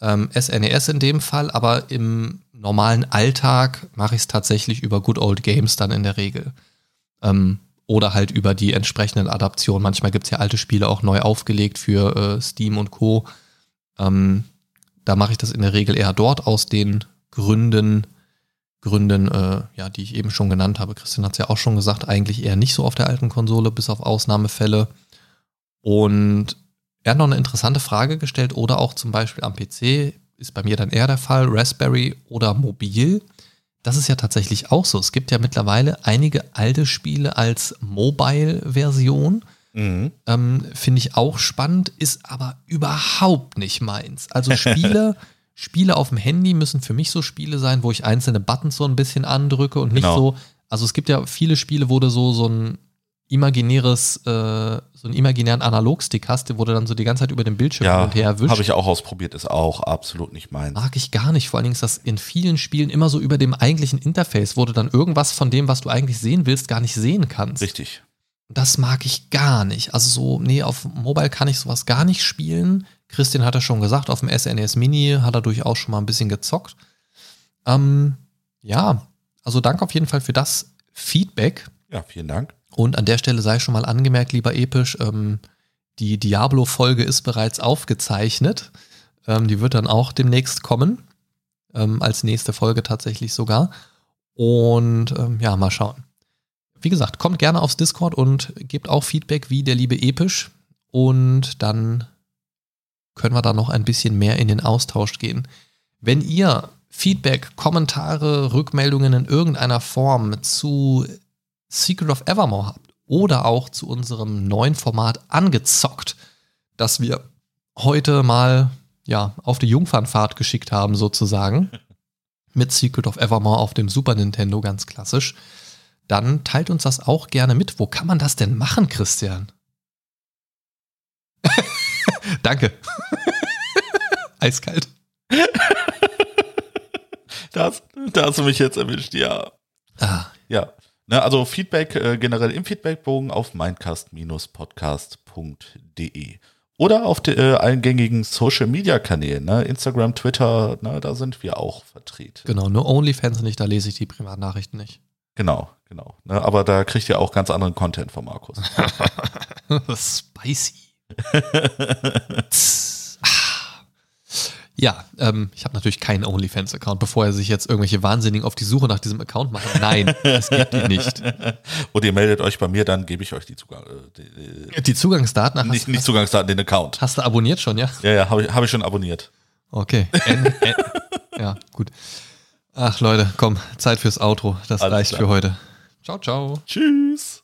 ähm, SNES in dem Fall, aber im normalen Alltag mache ich es tatsächlich über Good Old Games dann in der Regel. Ähm, oder halt über die entsprechenden Adaptionen. Manchmal gibt es ja alte Spiele auch neu aufgelegt für äh, Steam und Co. Ähm, da mache ich das in der Regel eher dort aus den Gründen, Gründen, äh, ja, die ich eben schon genannt habe. Christian hat es ja auch schon gesagt, eigentlich eher nicht so auf der alten Konsole, bis auf Ausnahmefälle. Und er hat noch eine interessante Frage gestellt, oder auch zum Beispiel am PC, ist bei mir dann eher der Fall, Raspberry oder mobil. Das ist ja tatsächlich auch so. Es gibt ja mittlerweile einige alte Spiele als Mobile-Version. mhm. Ähm, Finde ich auch spannend, ist aber überhaupt nicht meins. Also Spiele, Spiele auf dem Handy müssen für mich so Spiele sein, wo ich einzelne Buttons so ein bisschen andrücke und nicht Genau. so. Also es gibt ja viele Spiele, wo du so, so ein imaginäres, äh, so einen imaginären Analogstick hast, wo du dann so die ganze Zeit über den Bildschirm hin Ja, und her wischst. habe ich auch ausprobiert, ist auch absolut nicht meins. Mag ich gar nicht. Vor allen Dingen ist das in vielen Spielen immer so über dem eigentlichen Interface, wo du dann irgendwas von dem, was du eigentlich sehen willst, gar nicht sehen kannst. Richtig. Das mag ich gar nicht. Also so, nee, auf Mobile kann ich sowas gar nicht spielen. Christian hat ja schon gesagt, auf dem SNES Mini hat er durchaus schon mal ein bisschen gezockt. Ähm, ja, also danke auf jeden Fall für das Feedback. Ja, vielen Dank. Und an der Stelle sei schon mal angemerkt, lieber Episch, ähm, die Diablo-Folge ist bereits aufgezeichnet. Ähm, die wird dann auch demnächst kommen. Ähm, als nächste Folge tatsächlich sogar. Und ähm, ja, mal schauen. Wie gesagt, kommt gerne aufs Discord und gebt auch Feedback wie der liebe Episch. Und dann können wir da noch ein bisschen mehr in den Austausch gehen. Wenn ihr Feedback, Kommentare, Rückmeldungen in irgendeiner Form zu Secret of Evermore habt oder auch zu unserem neuen Format angezockt, das wir heute mal ja, auf die Jungfernfahrt geschickt haben, sozusagen, mit Secret of Evermore auf dem Super Nintendo, ganz klassisch, dann teilt uns das auch gerne mit. Wo kann man das denn machen, Christian? Danke. Eiskalt. Da hast, da hast du mich jetzt erwischt, ja. Ah, Ja. Ne, also Feedback äh, generell im Feedbackbogen auf mindcast-podcast.de oder auf de, äh, allen gängigen Social Media Kanälen, ne? Instagram, Twitter, ne, da sind wir auch vertreten. genau, nur OnlyFans nicht, da lese ich die Privatnachrichten nicht. Genau, genau. Ne, aber da kriegt ihr auch ganz anderen Content von Markus. Spicy. Ja, ähm, ich habe natürlich keinen OnlyFans-Account, bevor er sich jetzt irgendwelche Wahnsinnigen auf die Suche nach diesem Account macht. Nein, es gibt ihn nicht. Und ihr meldet euch bei mir, dann gebe ich euch die Zugang, äh, die, Die Zugangsdaten äh, hast, nicht, nicht Zugangsdaten, den Account. hast du abonniert schon, ja? Ja, ja, habe ich, hab ich schon abonniert. Okay. N, N, ja, gut. Ach Leute, komm, Zeit fürs Outro. Das Alles reicht klar. für heute. Ciao, ciao. Tschüss.